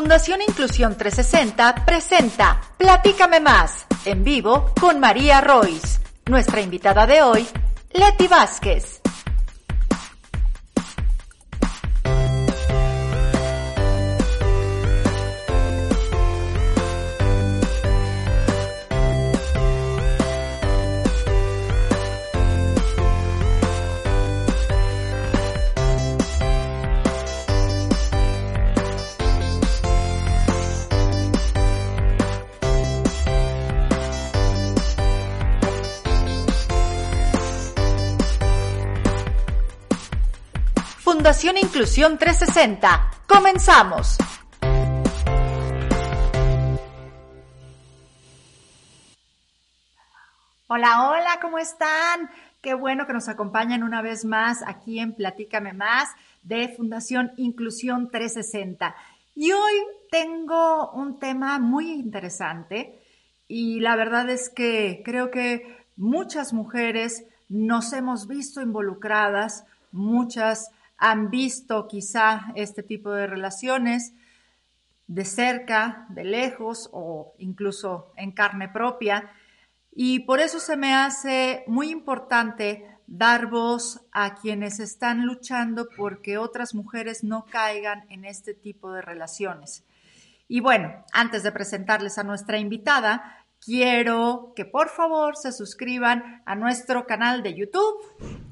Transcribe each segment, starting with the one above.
Fundación Inclusión 360 presenta Platícame más, en vivo con María Royce. Nuestra invitada de hoy, Leti Vázquez. Fundación Inclusión 360. Comenzamos. Hola, hola, ¿cómo están? Qué bueno que nos acompañan una vez más aquí en Platícame Más de Fundación Inclusión 360. Y hoy tengo un tema muy interesante y la verdad es que creo que muchas mujeres nos hemos visto involucradas, muchas han visto quizá este tipo de relaciones de cerca, de lejos o incluso en carne propia. Y por eso se me hace muy importante dar voz a quienes están luchando porque otras mujeres no caigan en este tipo de relaciones. Y bueno, antes de presentarles a nuestra invitada, quiero que por favor se suscriban a nuestro canal de YouTube,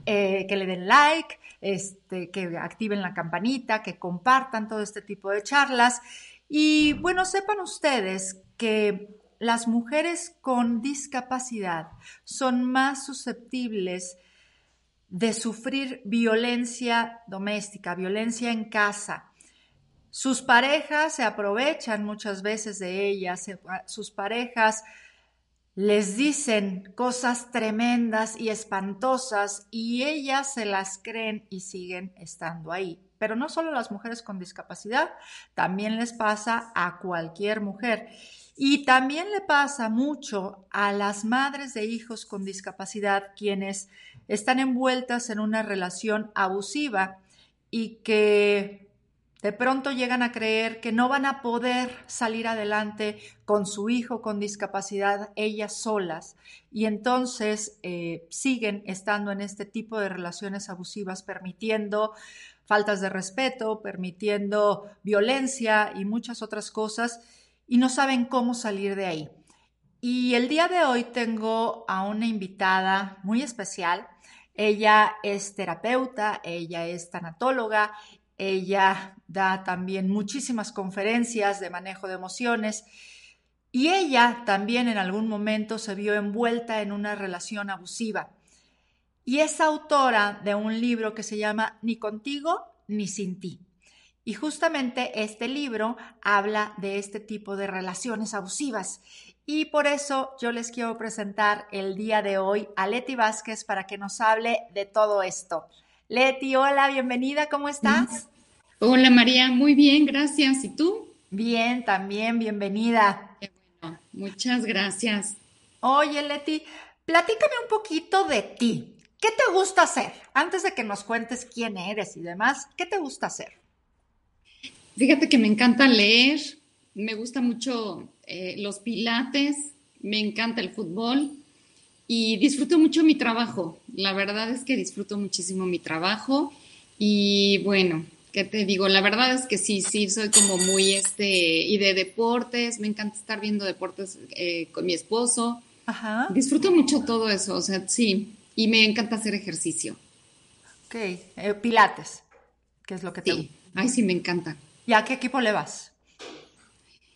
eh, que le den like, este, que activen la campanita, que compartan todo este tipo de charlas. Y bueno, sepan ustedes que las mujeres con discapacidad son más susceptibles de sufrir violencia doméstica, violencia en casa. Sus parejas se aprovechan muchas veces de ellas, sus parejas les dicen cosas tremendas y espantosas y ellas se las creen y siguen estando ahí. Pero no solo las mujeres con discapacidad, también les pasa a cualquier mujer. Y también le pasa mucho a las madres de hijos con discapacidad quienes están envueltas en una relación abusiva y que de pronto llegan a creer que no van a poder salir adelante con su hijo con discapacidad ellas solas y entonces eh, siguen estando en este tipo de relaciones abusivas permitiendo faltas de respeto, permitiendo violencia y muchas otras cosas y no saben cómo salir de ahí. Y el día de hoy tengo a una invitada muy especial. Ella es terapeuta, ella es tanatóloga ella da también muchísimas conferencias de manejo de emociones y ella también en algún momento se vio envuelta en una relación abusiva. Y es autora de un libro que se llama Ni contigo ni sin ti. Y justamente este libro habla de este tipo de relaciones abusivas. Y por eso yo les quiero presentar el día de hoy a Leti Vázquez para que nos hable de todo esto. Leti, hola, bienvenida, ¿cómo estás? Hola María, muy bien, gracias. ¿Y tú? Bien, también, bienvenida. Bueno, muchas gracias. Oye, Leti, platícame un poquito de ti. ¿Qué te gusta hacer? Antes de que nos cuentes quién eres y demás, ¿qué te gusta hacer? Fíjate que me encanta leer, me gusta mucho eh, los pilates, me encanta el fútbol y disfruto mucho mi trabajo. La verdad es que disfruto muchísimo mi trabajo y bueno, ¿qué te digo? La verdad es que sí, sí, soy como muy este, y de deportes, me encanta estar viendo deportes eh, con mi esposo. Ajá. Disfruto mucho todo eso, o sea, sí, y me encanta hacer ejercicio. Ok, eh, Pilates, ¿qué es lo que te Sí, ay, sí, me encanta. ¿Y a qué equipo le vas?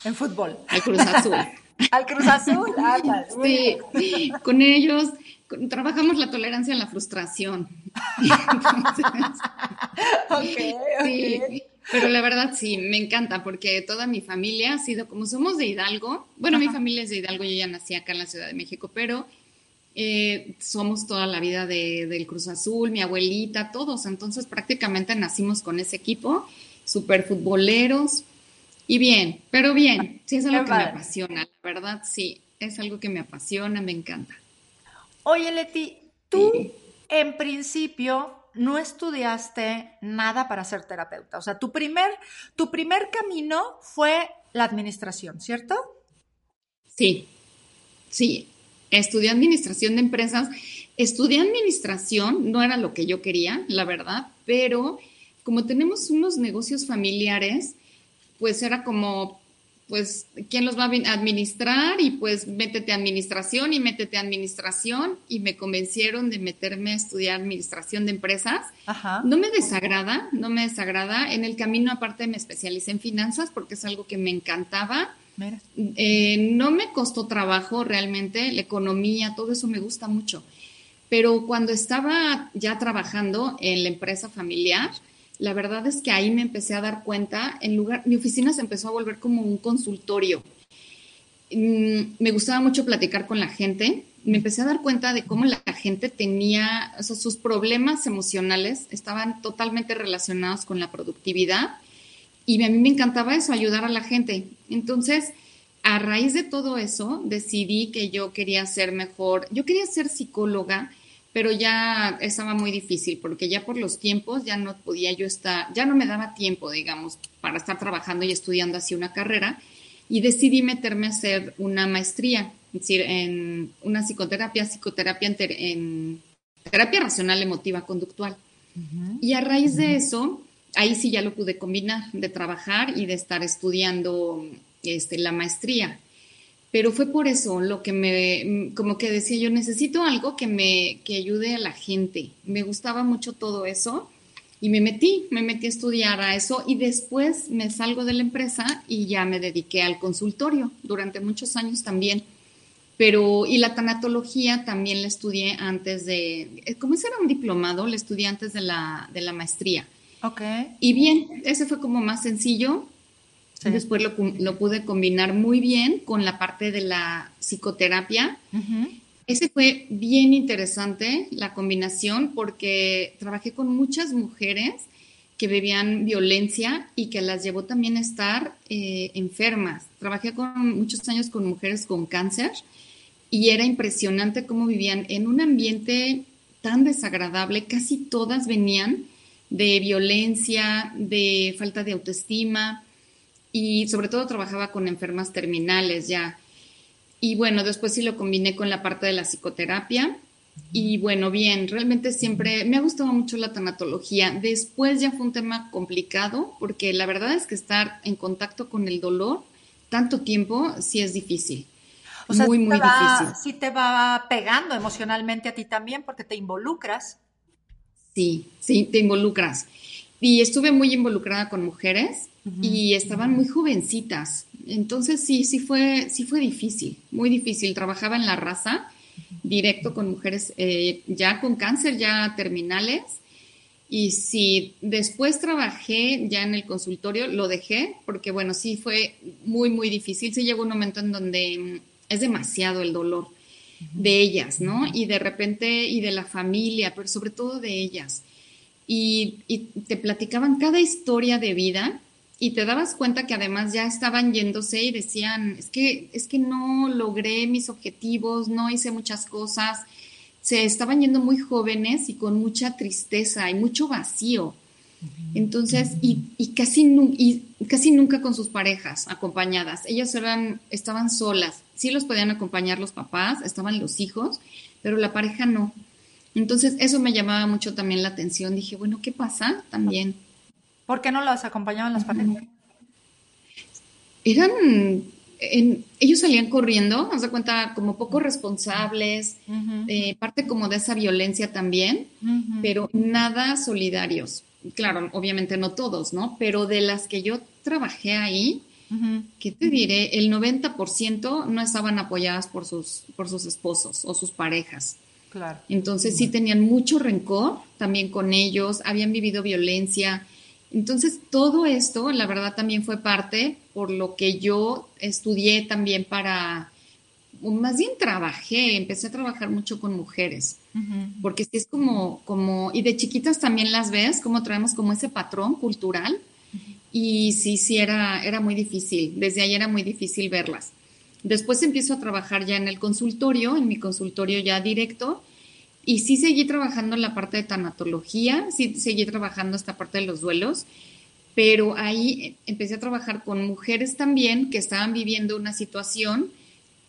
En fútbol. Al Cruz Azul. Al Cruz Azul, ándale, Sí, con ellos trabajamos la tolerancia a la frustración. Entonces, Ok, ok. Sí, pero la verdad sí, me encanta porque toda mi familia ha sido, como somos de Hidalgo, bueno, mi familia es de Hidalgo, yo ya nací acá en la Ciudad de México, pero eh, somos toda la vida de- del Cruz Azul, mi abuelita, todos, entonces prácticamente nacimos con ese equipo, súper futboleros y bien, pero bien, sí es algo Qué que me apasiona, la verdad sí, es algo que me apasiona, me encanta. Oye, Leti, tú Sí. en principio no estudiaste nada para ser terapeuta. O sea, tu primer, tu primer camino fue la administración, ¿cierto? Sí, sí. Estudié administración de empresas. Estudié administración, no era lo que yo quería, la verdad, pero como tenemos unos negocios familiares, pues era como, pues, ¿quién los va a admi- administrar? Y pues métete a administración y métete a administración. Y me convencieron de meterme a estudiar administración de empresas. Ajá. No me desagrada, no me desagrada. En el camino aparte me especialicé en finanzas porque es algo que me encantaba. Eh, no me costó trabajo realmente, la economía, todo eso me gusta mucho. Pero cuando estaba ya trabajando en la empresa familiar, la verdad es que ahí me empecé a dar cuenta, en lugar, mi oficina se empezó a volver como un consultorio. Mm, me gustaba mucho platicar con la gente. Me empecé a dar cuenta de cómo la gente tenía, o sea, sus problemas emocionales estaban totalmente relacionados con la productividad y a mí me encantaba eso, ayudar a la gente. Entonces, a raíz de todo eso, decidí que yo quería ser mejor, yo quería ser psicóloga, pero ya estaba muy difícil porque ya por los tiempos ya no podía yo estar, ya no me daba tiempo, digamos, para estar trabajando y estudiando así una carrera y decidí meterme a hacer una maestría, es decir, en una psicoterapia, psicoterapia en, ter- en terapia racional emotiva conductual. Y a raíz de eso, ahí sí ya lo pude combinar, de trabajar y de estar estudiando este, la maestría. Pero fue por eso lo que me, como que decía yo, necesito algo que me, que ayude a la gente. Me gustaba mucho todo eso y me metí, me metí a estudiar a eso y después me salgo de la empresa y ya me dediqué al consultorio durante muchos años también. Pero, y la tanatología también la estudié antes de, eh, como ese era un diplomado, la estudié antes de la, de la maestría. Ok. Y bien, ese fue como más sencillo. Sí. Después lo, pude combinar muy bien con la parte de la psicoterapia. Ese fue bien interesante, la combinación, porque trabajé con muchas mujeres que vivían violencia y que las llevó también a estar eh, enfermas. Trabajé con muchos años con mujeres con cáncer y era impresionante cómo vivían en un ambiente tan desagradable. Casi todas venían de violencia, de falta de autoestima y sobre todo trabajaba con enfermas terminales ya. Y bueno, después sí lo combiné con la parte de la psicoterapia. Y bueno, bien, realmente siempre me ha gustado mucho la tanatología. Después ya fue un tema complicado porque la verdad es que estar en contacto con el dolor tanto tiempo sí es difícil. O sea, muy, sí muy va, difícil. sí te va pegando emocionalmente a ti también porque te involucras. Sí, sí, te involucras. Y estuve muy involucrada con mujeres y estaban muy jovencitas. Entonces sí, sí fue, sí fue difícil, muy difícil. Trabajaba en la raza, directo con mujeres eh, ya con cáncer, ya terminales. Y sí, después trabajé ya en el consultorio, lo dejé porque bueno, sí fue muy, muy difícil. Sí llegó un momento en donde mm, es demasiado el dolor de ellas, ¿no? Y de repente, y de la familia, pero sobre todo de ellas. Y, y te platicaban cada historia de vida y te dabas cuenta que además ya estaban yéndose y decían, es que, es que no logré mis objetivos, no hice muchas cosas. Se estaban yendo muy jóvenes y con mucha tristeza y mucho vacío. Entonces, y, y casi, nu- y casi nunca con sus parejas acompañadas. Ellas eran, estaban solas. Sí los podían acompañar los papás, estaban los hijos, pero la pareja no. Entonces, eso me llamaba mucho también la atención. Dije, bueno, ¿qué pasa? También ¿Por qué no las acompañaban las parejas? eran, ellos salían corriendo, haz de cuenta, como poco responsables, eh, parte como de esa violencia también, pero nada solidarios. Claro, obviamente no todos, ¿no? Pero de las que yo trabajé ahí, ¿qué te diré? El 90% no estaban apoyadas por sus, por sus esposos o sus parejas. Claro. Entonces sí tenían mucho rencor también con ellos, habían vivido violencia. Entonces todo esto, la verdad, también fue parte por lo que yo estudié también para, más bien trabajé, empecé a trabajar mucho con mujeres, porque es como, como, y de chiquitas también las ves, como traemos como ese patrón cultural y sí, sí, era, era muy difícil. Desde ahí era muy difícil verlas. Después empiezo a trabajar ya en el consultorio, en mi consultorio ya directo, y sí seguí trabajando la parte de tanatología, sí seguí trabajando esta parte de los duelos, pero ahí empecé a trabajar con mujeres también que estaban viviendo una situación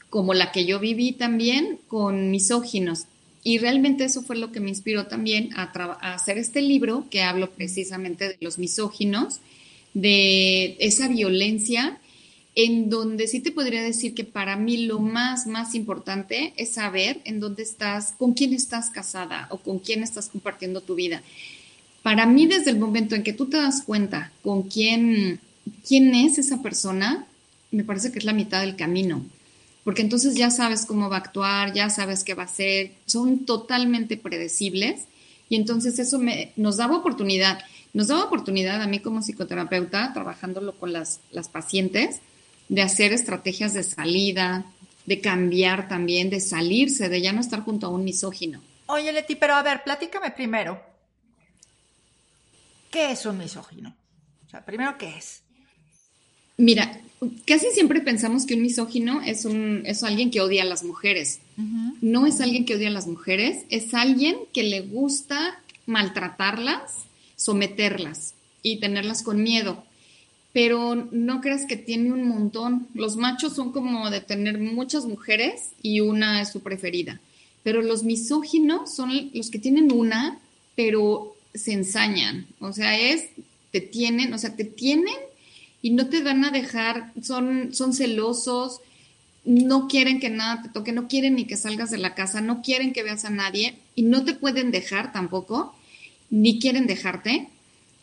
como la que yo viví también con misóginos. Y realmente eso fue lo que me inspiró también a, a hacer este libro que hablo precisamente de los misóginos de esa violencia, en donde sí te podría decir que para mí lo más, más importante es saber en dónde estás, con quién estás casada o con quién estás compartiendo tu vida. Para mí, desde el momento en que tú te das cuenta con quién, quién es esa persona, me parece que es la mitad del camino, porque entonces ya sabes cómo va a actuar, ya sabes qué va a hacer, son totalmente predecibles y entonces eso me, nos daba oportunidad nos daba oportunidad a mí como psicoterapeuta, trabajándolo con las, las pacientes, de hacer estrategias de salida, de cambiar también, de salirse, de ya no estar junto a un misógino. Oye, Leti, pero a ver, platícame primero. ¿Qué es un misógino? O sea, primero, ¿qué es? Mira, casi siempre pensamos que un misógino es, un, es alguien que odia a las mujeres. No es alguien que odia a las mujeres, es alguien que le gusta maltratarlas, someterlas y tenerlas con miedo. Pero no creas que tiene un montón. Los machos son como de tener muchas mujeres y una es su preferida. Pero los misóginos son los que tienen una, pero se ensañan. O sea, es, te tienen, o sea, te tienen y no te van a dejar, son, son celosos, no quieren que nada te toque, no quieren ni que salgas de la casa, no quieren que veas a nadie y no te pueden dejar tampoco ni quieren dejarte,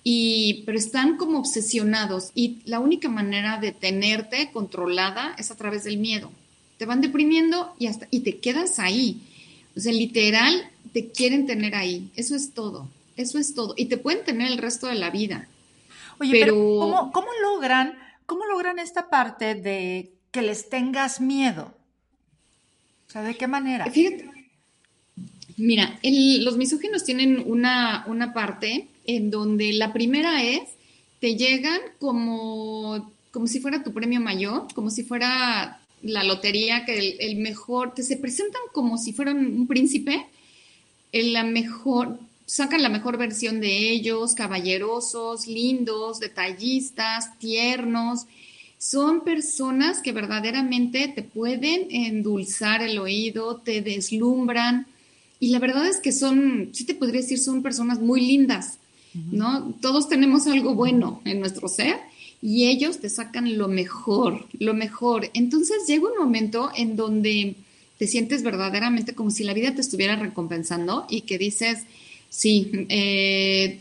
y, pero están como obsesionados y la única manera de tenerte controlada es a través del miedo. Te van deprimiendo y, hasta, y te quedas ahí. O sea, literal, te quieren tener ahí. Eso es todo. Eso es todo. Y te pueden tener el resto de la vida. Oye, pero, ¿cómo, ¿cómo, logran, ¿cómo logran esta parte de que les tengas miedo? O sea, ¿de qué manera? Fíjate, Mira, los misóginos tienen una, una parte en donde la primera es, te llegan como, como si fuera tu premio mayor, como si fuera la lotería, que el, mejor, te se presentan como si fueran un príncipe, el, la mejor, sacan la mejor versión de ellos, caballerosos, lindos, detallistas, tiernos. Son personas que verdaderamente te pueden endulzar el oído, te deslumbran, y la verdad es que son, sí te podría decir, son personas muy lindas, ¿no? Todos tenemos algo bueno en nuestro ser y ellos te sacan lo mejor, lo mejor. Entonces llega un momento en donde te sientes verdaderamente como si la vida te estuviera recompensando y que dices, sí, eh,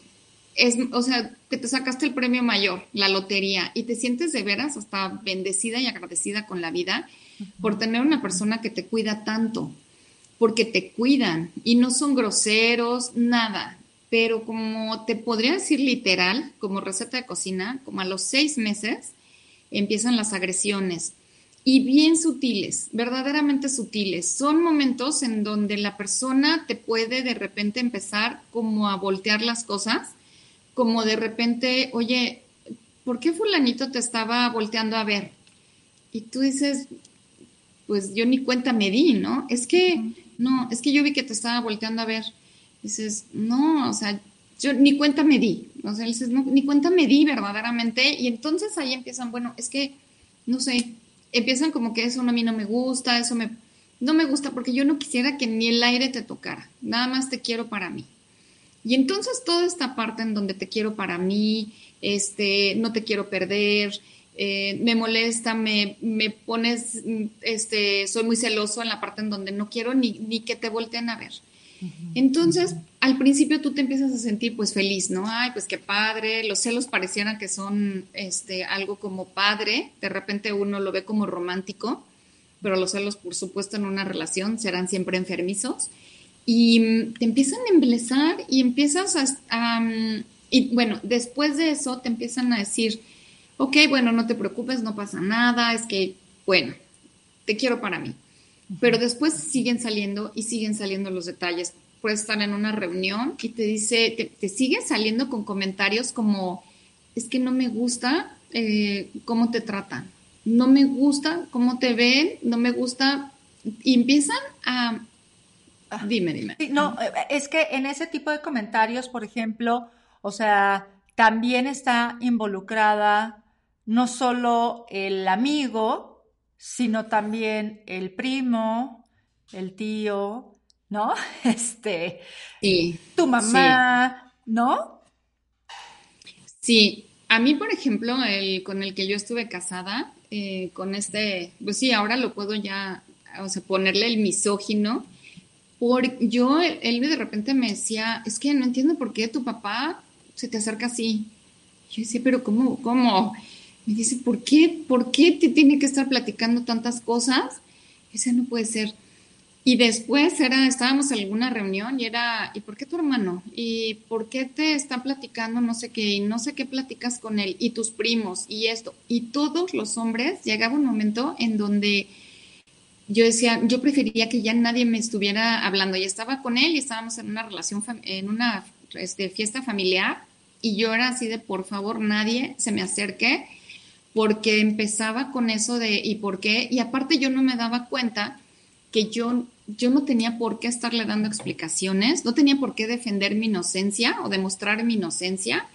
es, o sea, que te sacaste el premio mayor, la lotería, y te sientes de veras hasta bendecida y agradecida con la vida por tener una persona que te cuida tanto, porque te cuidan y no son groseros, nada. Pero como te podría decir literal, como receta de cocina, como a los seis meses empiezan las agresiones y bien sutiles, verdaderamente sutiles. Son momentos en donde la persona te puede de repente empezar como a voltear las cosas, como de repente, oye, ¿por qué fulanito te estaba volteando a ver? Y tú dices, pues yo ni cuenta me di, ¿no? Es que no, es que yo vi que te estaba volteando a ver. Dices, no, o sea, yo ni cuenta me di. O sea, dices, no, ni cuenta me di verdaderamente. Y entonces ahí empiezan, bueno, es que, no sé, empiezan como que eso a mí no me gusta, eso me, no me gusta porque yo no quisiera que ni el aire te tocara, nada más te quiero para mí. Y entonces toda esta parte en donde te quiero para mí, este, no te quiero perder, eh, me molesta, me, me, pones, este, soy muy celoso en la parte en donde no quiero ni, ni que te volteen a ver. Entonces, al principio tú te empiezas a sentir pues feliz, ¿no? Ay, pues qué padre, los celos parecieran que son este, algo como padre, de repente uno lo ve como romántico, pero los celos, por supuesto, en una relación serán siempre enfermizos y mm, te empiezan a embelezar y empiezas a, mm, y bueno, después de eso te empiezan a decir, ok, bueno, no te preocupes, no pasa nada, es que, bueno, te quiero para mí. Pero después siguen saliendo y siguen saliendo los detalles. Puedes estar en una reunión y te dice, te, te siguen saliendo con comentarios como, es que no me gusta eh, cómo te tratan, no me gusta cómo te ven, no me gusta, y empiezan a Ah. Dime, dime. no, eh, es que en ese tipo de comentarios, por ejemplo, o sea, también está involucrada no solo el amigo, sino también el primo, el tío, ¿no? Este, sí, tu mamá, ¿no? Sí, a mí, por ejemplo, el con el que yo estuve casada, eh, con este, pues sí, ahora lo puedo ya, o sea, ponerle el misógino, por, yo, él de repente me decía, es que no entiendo por qué tu papá se te acerca así. Yo decía, pero ¿cómo? ¿Cómo? Me dice, ¿por qué? ¿Por qué te tiene que estar platicando tantas cosas? Ese no puede ser. Y después era, estábamos en alguna reunión y era, ¿y por qué tu hermano? ¿Y por qué te está platicando no sé qué? Y no sé qué platicas con él, y tus primos, y esto. Y todos los hombres, llegaba un momento en donde yo decía, yo prefería que ya nadie me estuviera hablando. Y estaba con él y estábamos en una relación, en una este, fiesta familiar. Y yo era así de, por favor, nadie se me acerque, porque empezaba con eso de, ¿y por qué? Y aparte yo no me daba cuenta que yo, yo no tenía por qué estarle dando explicaciones, no tenía por qué defender mi inocencia o demostrar mi inocencia.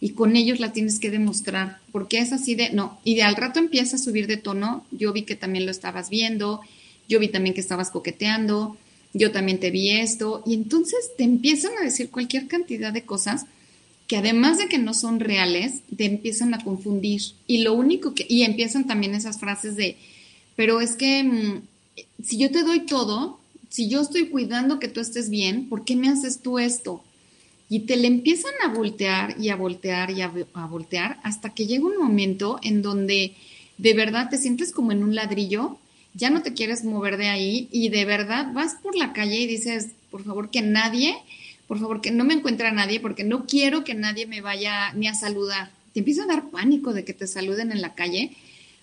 Y con ellos la tienes que demostrar, porque es así de, no, y de al rato empieza a subir de tono, yo vi que también lo estabas viendo, yo vi también que estabas coqueteando, yo también te vi esto, y entonces te empiezan a decir cualquier cantidad de cosas que además de que no son reales, te empiezan a confundir. Y lo único que, y empiezan también esas frases de, pero es que mm, si yo te doy todo, si yo estoy cuidando que tú estés bien, ¿por qué me haces tú esto? Y te le empiezan a voltear y a voltear y a, a voltear hasta que llega un momento en donde de verdad te sientes como en un ladrillo ya no te quieres mover de ahí y de verdad vas por la calle y dices, por favor, que nadie, por favor, que no me encuentre a nadie porque no quiero que nadie me vaya ni a saludar. Te empieza a dar pánico de que te saluden en la calle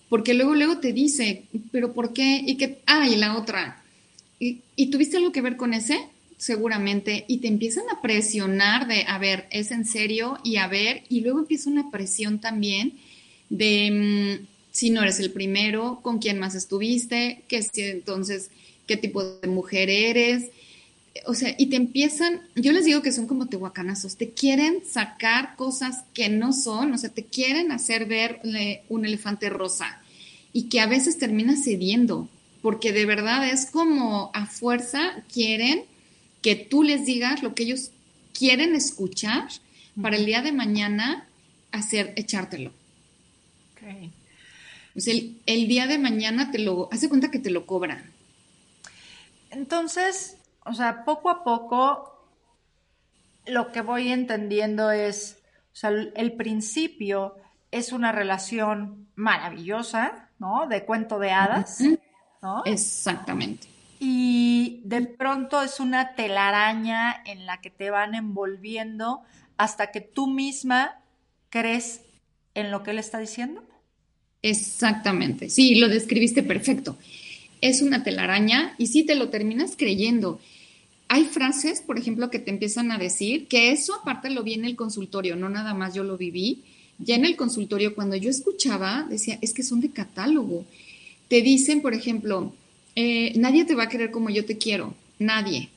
porque luego, luego te dice, pero ¿por qué? Y que, ah, y la otra. ¿Y, ¿Y tuviste algo que ver con ese? Seguramente. Y te empiezan a presionar de, a ver, es en serio y a ver, y luego empieza una presión también de... Mm, si no eres el primero, con quién más estuviste, qué si entonces qué tipo de mujer eres. O sea, y te empiezan, yo les digo que son como tehuacanazos, te quieren sacar cosas que no son, o sea, te quieren hacer ver un elefante rosa y que a veces termina cediendo, porque de verdad es como a fuerza quieren que tú les digas lo que ellos quieren escuchar para el día de mañana hacer, echártelo. Okay. Pues el, el día de mañana te lo, hace cuenta que te lo cobran. Entonces, o sea, poco a poco lo que voy entendiendo es, o sea, el principio es una relación maravillosa, ¿no? De cuento de hadas, ¿no? Exactamente. Y de pronto es una telaraña en la que te van envolviendo hasta que tú misma crees en lo que él está diciendo. Exactamente, sí, lo describiste perfecto. Es una telaraña y sí te lo terminas creyendo. Hay frases, por ejemplo, que te empiezan a decir, que eso aparte lo vi en el consultorio, no nada más yo lo viví. Ya en el consultorio, cuando yo escuchaba, decía, es que son de catálogo. Te dicen, por ejemplo, eh, nadie te va a querer como yo te quiero, nadie.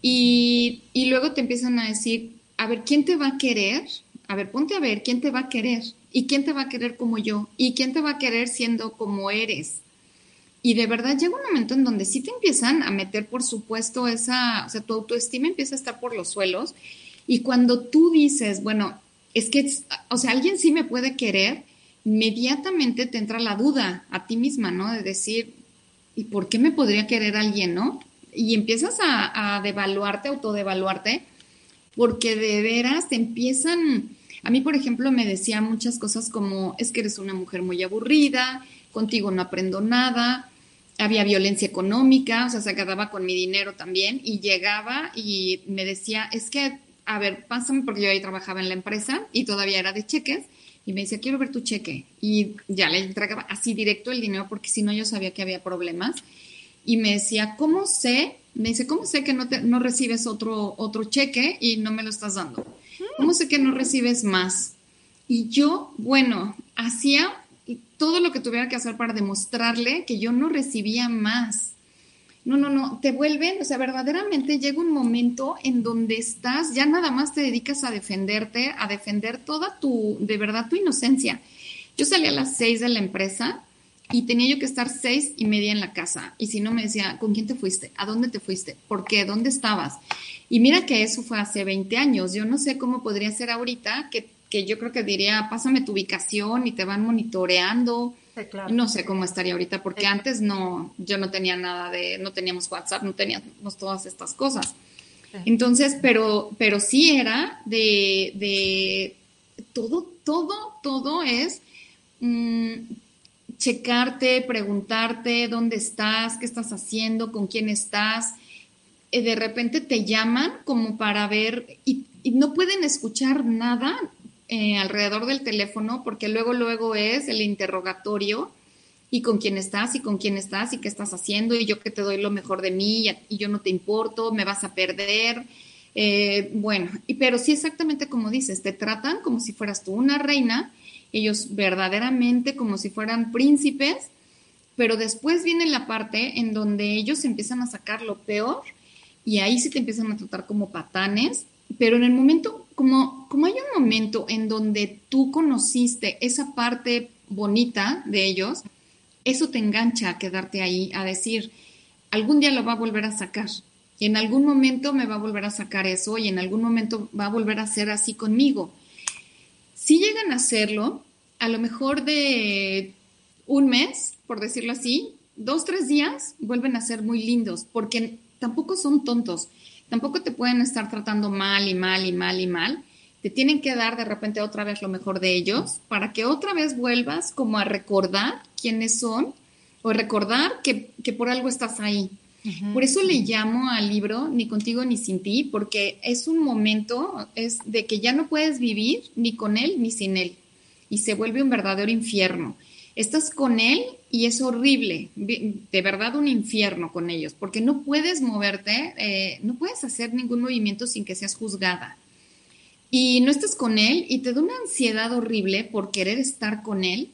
y, y luego te empiezan a decir, a ver, ¿quién te va a querer? A ver, ponte a ver, ¿quién te va a querer? ¿Y quién te va a querer como yo? ¿Y quién te va a querer siendo como eres? Y de verdad llega un momento en donde sí te empiezan a meter, por supuesto, esa, o sea, tu autoestima empieza a estar por los suelos. Y cuando tú dices, bueno, es que, o sea, alguien sí me puede querer, inmediatamente te entra la duda a ti misma, ¿no? De decir, ¿y por qué me podría querer alguien, no? Y empiezas a, a devaluarte, autodevaluarte, porque de veras te empiezan... A mí, por ejemplo, me decía muchas cosas como, es que eres una mujer muy aburrida, contigo no aprendo nada, había violencia económica, o sea, se quedaba con mi dinero también y llegaba y me decía, es que, a ver, pásame, porque yo ahí trabajaba en la empresa y todavía era de cheques, y me decía, quiero ver tu cheque. Y ya le entregaba así directo el dinero porque si no yo sabía que había problemas. Y me decía, ¿cómo sé? Me dice, ¿cómo sé que no, te, no recibes otro, otro cheque y no me lo estás dando? ¿Cómo sé que no recibes más? Y yo, bueno, hacía todo lo que tuviera que hacer para demostrarle que yo no recibía más. No, no, no, te vuelven, o sea, verdaderamente llega un momento en donde estás, ya nada más te dedicas a defenderte, a defender toda tu, de verdad, tu inocencia. Yo salí a las seis de la empresa y tenía yo que estar seis y media en la casa. Y si no me decía, ¿con quién te fuiste? ¿A dónde te fuiste? ¿Por qué? ¿Dónde estabas? Y mira que eso fue hace 20 años. Yo no sé cómo podría ser ahorita que, que yo creo que diría, pásame tu ubicación y te van monitoreando no sé cómo estaría ahorita, porque antes no, yo no tenía nada de, no teníamos WhatsApp, no teníamos todas estas cosas. Entonces, pero, pero sí era de, de todo, todo, todo es mm, checarte, preguntarte dónde estás, qué estás haciendo, con quién estás. Eh, de repente te llaman como para ver y, y no pueden escuchar nada eh, alrededor del teléfono, porque luego, luego es el interrogatorio y con quién estás y con quién estás y qué estás haciendo y yo que te doy lo mejor de mí y, yo no te importo, me vas a perder. Eh, bueno, y, pero sí exactamente como dices, te tratan como si fueras tú una reina, ellos verdaderamente como si fueran príncipes, pero después viene la parte en donde ellos empiezan a sacar lo peor y ahí sí te empiezan a tratar como patanes pero en el momento, como, como hay un momento en donde tú conociste esa parte bonita de ellos, eso te engancha a quedarte ahí, a decir, algún día lo va a volver a sacar. Y en algún momento me va a volver a sacar eso y en algún momento va a volver a ser así conmigo. Si llegan a hacerlo, a lo mejor de un mes, por decirlo así, dos, tres días, vuelven a ser muy lindos, porque tampoco son tontos tampoco te pueden estar tratando mal y mal y mal y mal. Te tienen que dar de repente otra vez lo mejor de ellos para que otra vez vuelvas como a recordar quiénes son o recordar que, por algo estás ahí. Por eso le llamo al libro Ni contigo ni sin ti, porque es un momento es de que ya no puedes vivir ni con él ni sin él y se vuelve un verdadero infierno estás con él y es horrible, de verdad un infierno con ellos, porque no puedes moverte, eh, no puedes hacer ningún movimiento sin que seas juzgada. Y no estás con él y te da una ansiedad horrible por querer estar con él.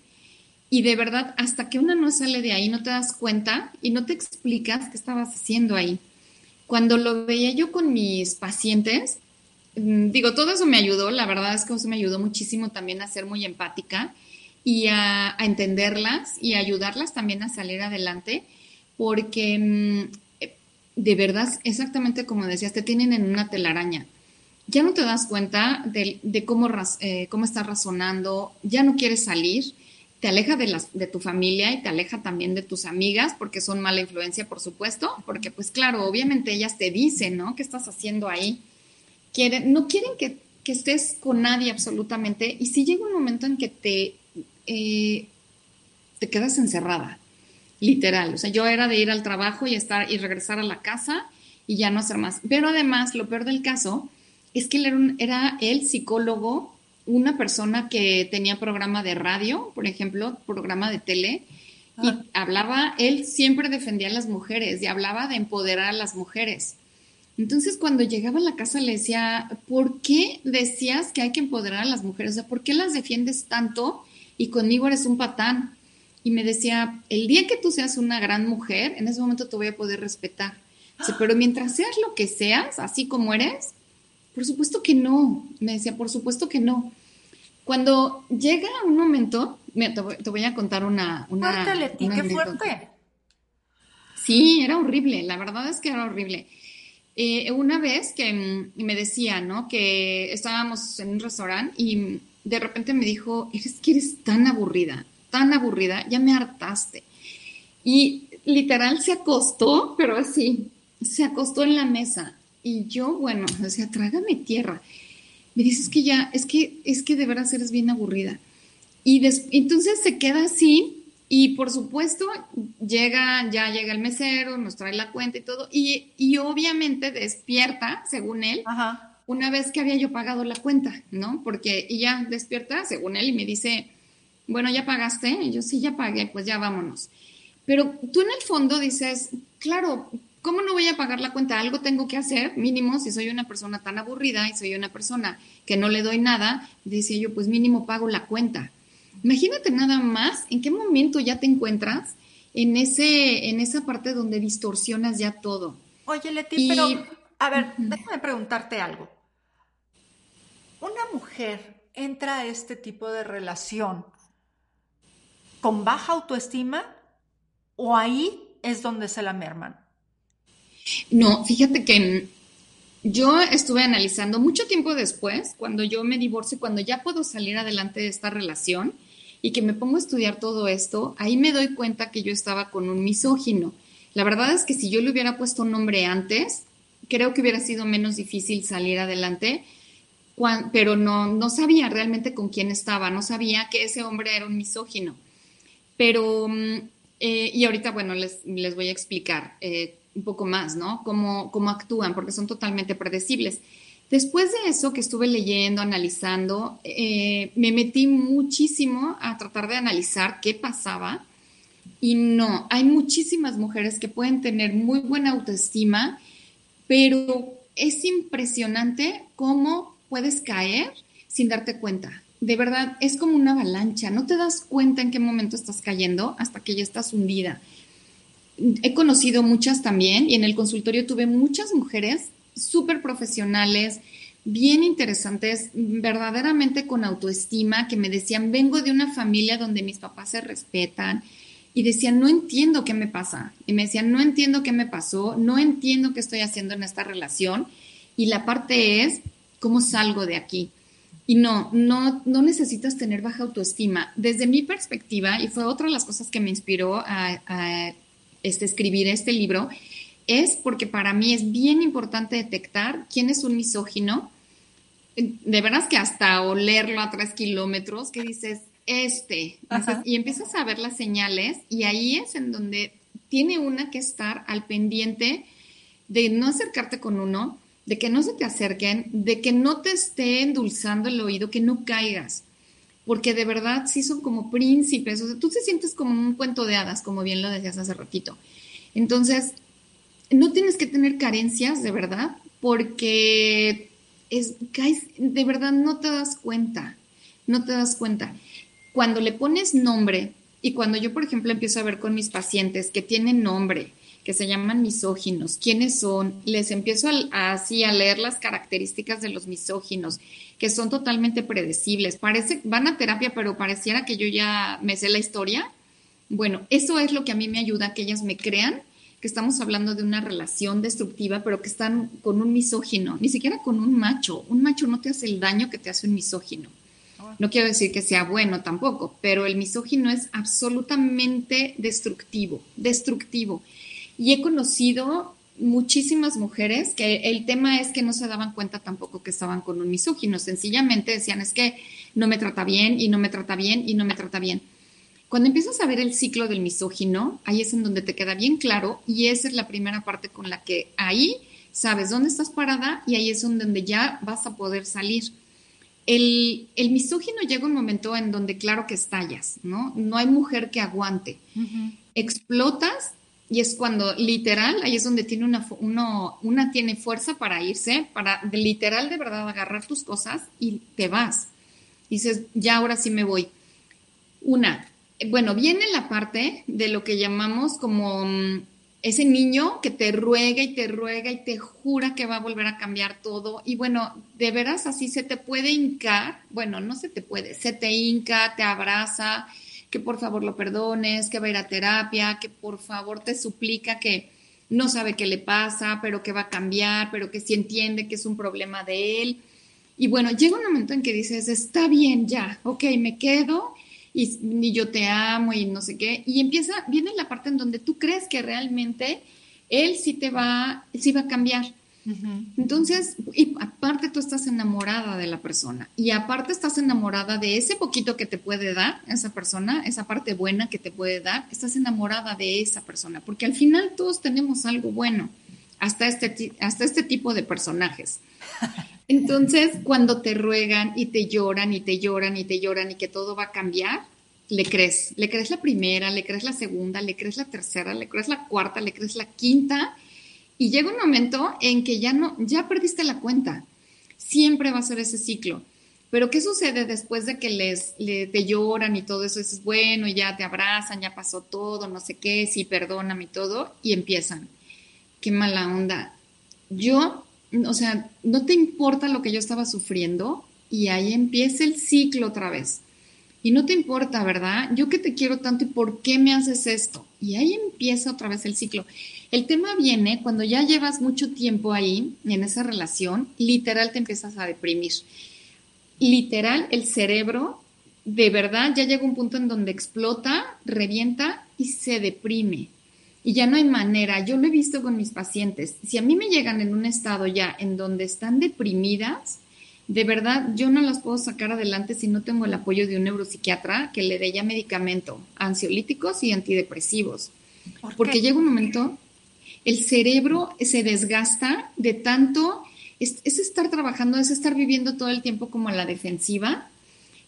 Y de verdad, hasta que una no sale de ahí, no te das cuenta y no te explicas qué estabas haciendo ahí. Cuando lo veía yo con mis pacientes, mm, digo, todo eso me ayudó, la verdad es que eso me ayudó muchísimo también a ser muy empática y a, entenderlas y ayudarlas también a salir adelante, porque mm, de verdad, exactamente como decías, te tienen en una telaraña. Ya no te das cuenta de, cómo, eh, cómo estás razonando, ya no quieres salir, te aleja de, las, de tu familia y te aleja también de tus amigas, porque son mala influencia, por supuesto, porque pues claro, obviamente ellas te dicen, ¿no? ¿Qué estás haciendo ahí? Quieren, no quieren que, que estés con nadie absolutamente, y si llega un momento en que te eh, te quedas encerrada, literal. O sea, yo era de ir al trabajo y estar y regresar a la casa y ya no hacer más. Pero además, lo peor del caso es que él era, era el psicólogo, una persona que tenía programa de radio, por ejemplo, programa de tele, y ah. hablaba, él siempre defendía a las mujeres y hablaba de empoderar a las mujeres. Entonces, cuando llegaba a la casa le decía, ¿por qué decías que hay que empoderar a las mujeres? O sea, ¿por qué las defiendes tanto y conmigo eres un patán. Y me decía, el día que tú seas una gran mujer, en ese momento te voy a poder respetar. pero mientras seas lo que seas, así como eres, por supuesto que no. Me decía, por supuesto que no. Cuando llega un momento, te, voy, a contar una... una fuerte, Leti, qué fuerte. Sí, era horrible, la verdad es que era horrible. Eh, una vez que me decía, ¿no? Que estábamos en un restaurante y de repente me dijo, eres que eres tan aburrida, tan aburrida, ya me hartaste. Y literal se acostó, pero así, se acostó en la mesa. Y yo, bueno, o sea, trágame tierra. Me dices que ya, es que, es que de veras eres bien aburrida. Y entonces se queda así y por supuesto, llega, ya llega el mesero, nos trae la cuenta y todo, y, y obviamente despierta, según él, una vez que había yo pagado la cuenta, ¿no? Porque y ya despierta, según él, y me dice, bueno, ¿ya pagaste? Y yo sí, ya pagué, pues ya vámonos. Pero tú en el fondo dices, claro, ¿cómo no voy a pagar la cuenta? Algo tengo que hacer, mínimo, si soy una persona tan aburrida y soy una persona que no le doy nada, decía yo, pues mínimo pago la cuenta. Imagínate nada más en qué momento ya te encuentras en, ese, en esa parte donde distorsionas ya todo. Oye, Leti, pero a ver, déjame preguntarte algo. Una mujer entra a este tipo de relación con baja autoestima o ahí es donde se la merman? No, fíjate que yo estuve analizando mucho tiempo después, cuando yo me divorcio, cuando ya puedo salir adelante de esta relación, y que me pongo a estudiar todo esto, ahí me doy cuenta que yo estaba con un misógino. La verdad es que si yo le hubiera puesto un nombre antes, creo que hubiera sido menos difícil salir adelante, pero no, no sabía realmente con quién estaba, no sabía que ese hombre era un misógino. Pero, mm, eh, y ahorita, bueno, les, les voy a explicar eh, un poco más, ¿no? Cómo, cómo actúan, porque son totalmente predecibles. Después de eso que estuve leyendo, analizando, eh, me metí muchísimo a tratar de analizar qué pasaba. Y no, hay muchísimas mujeres que pueden tener muy buena autoestima, pero es impresionante cómo puedes caer sin darte cuenta. De verdad, es como una avalancha. No te das cuenta en qué momento estás cayendo hasta que ya estás hundida. He conocido muchas también y en el consultorio tuve muchas mujeres súper profesionales, bien interesantes, verdaderamente con autoestima, que me decían, vengo de una familia donde mis papás se respetan. Y decían, no entiendo qué me pasa. Y me decían, no entiendo qué me pasó, no entiendo qué estoy haciendo en esta relación. Y la parte es, ¿cómo salgo de aquí? Y no, no, no necesitas tener baja autoestima. Desde mi perspectiva, y fue otra de las cosas que me inspiró a, este, escribir este libro, es porque para mí es bien importante detectar quién es un misógino. De veras que hasta olerlo a tres kilómetros, que dices, este, y empiezas a ver las señales y ahí es en donde tiene una que estar al pendiente de no acercarte con uno, de que no se te acerquen, de que no te esté endulzando el oído, que no caigas, porque de verdad sí son como príncipes, o sea, tú te sientes como un cuento de hadas, como bien lo decías hace ratito. Entonces, no tienes que tener carencias, de verdad, porque es, de verdad no te das cuenta, no te das cuenta. Cuando le pones nombre y cuando yo, por ejemplo, empiezo a ver con mis pacientes que tienen nombre, que se llaman misóginos, quiénes son, les empiezo así a leer las características de los misóginos, que son totalmente predecibles. Parece, van a terapia, pero pareciera que yo ya me sé la historia. Bueno, eso es lo que a mí me ayuda que ellas me crean que estamos hablando de una relación destructiva, pero que están con un misógino, ni siquiera con un macho. Un macho no te hace el daño que te hace un misógino. No quiero decir que sea bueno tampoco, pero el misógino es absolutamente destructivo, destructivo. Y he conocido muchísimas mujeres que el tema es que no se daban cuenta tampoco que estaban con un misógino, sencillamente decían es que no me trata bien y no me trata bien y no me trata bien. Cuando empiezas a ver el ciclo del misógino, ahí es en donde te queda bien claro y esa es la primera parte con la que ahí sabes dónde estás parada y ahí es donde ya vas a poder salir. El, misógino llega un momento en donde claro que estallas, ¿no? No hay mujer que aguante. Explotas y es cuando literal, ahí es donde tiene una, una tiene fuerza para irse, para literal de verdad agarrar tus cosas y te vas. Dices, ya ahora sí me voy. Una, bueno, viene la parte de lo que llamamos como mm, ese niño que te ruega y te ruega y te jura que va a volver a cambiar todo. Y bueno, de veras así se te puede hincar, bueno, no se te puede, se te hinca, te abraza, que por favor lo perdones, que va a ir a terapia, que por favor te suplica que no sabe qué le pasa, pero que va a cambiar, pero que sí entiende que es un problema de él. Y bueno, llega un momento en que dices, está bien, ya, ok, me quedo y, yo te amo y no sé qué. Y empieza, viene la parte en donde tú crees que realmente él sí te va, sí va a cambiar. Entonces, y aparte tú estás enamorada de la persona y aparte estás enamorada de ese poquito que te puede dar esa persona, esa parte buena que te puede dar, estás enamorada de esa persona, porque al final todos tenemos algo bueno, hasta este, hasta este tipo de personajes. Entonces, cuando te ruegan y te lloran y te lloran y te lloran y que todo va a cambiar, le crees, le crees la primera, le crees la segunda, le crees la tercera, le crees la cuarta, le crees la quinta y llega un momento en que ya no, ya perdiste la cuenta. Siempre va a ser ese ciclo. Pero ¿qué sucede después de que les, te lloran y todo eso? Es bueno, ya te abrazan, ya pasó todo, no sé qué, sí, perdóname y todo, y empiezan. Qué mala onda. Yo, o sea, no te importa lo que yo estaba sufriendo y ahí empieza el ciclo otra vez. Y no te importa, ¿verdad? Yo que te quiero tanto y por qué me haces esto. Y ahí empieza otra vez el ciclo. El tema viene cuando ya llevas mucho tiempo ahí, en esa relación, literal te empiezas a deprimir. Literal, el cerebro, de verdad, ya llega un punto en donde explota, revienta y se deprime. Y ya no hay manera. Yo lo he visto con mis pacientes. Si a mí me llegan en un estado ya en donde están deprimidas, de verdad, yo no las puedo sacar adelante si no tengo el apoyo de un neuropsiquiatra que le dé ya medicamento, ansiolíticos y antidepresivos. Porque llega un momento el cerebro se desgasta de tanto, es, estar trabajando, es estar viviendo todo el tiempo como a la defensiva.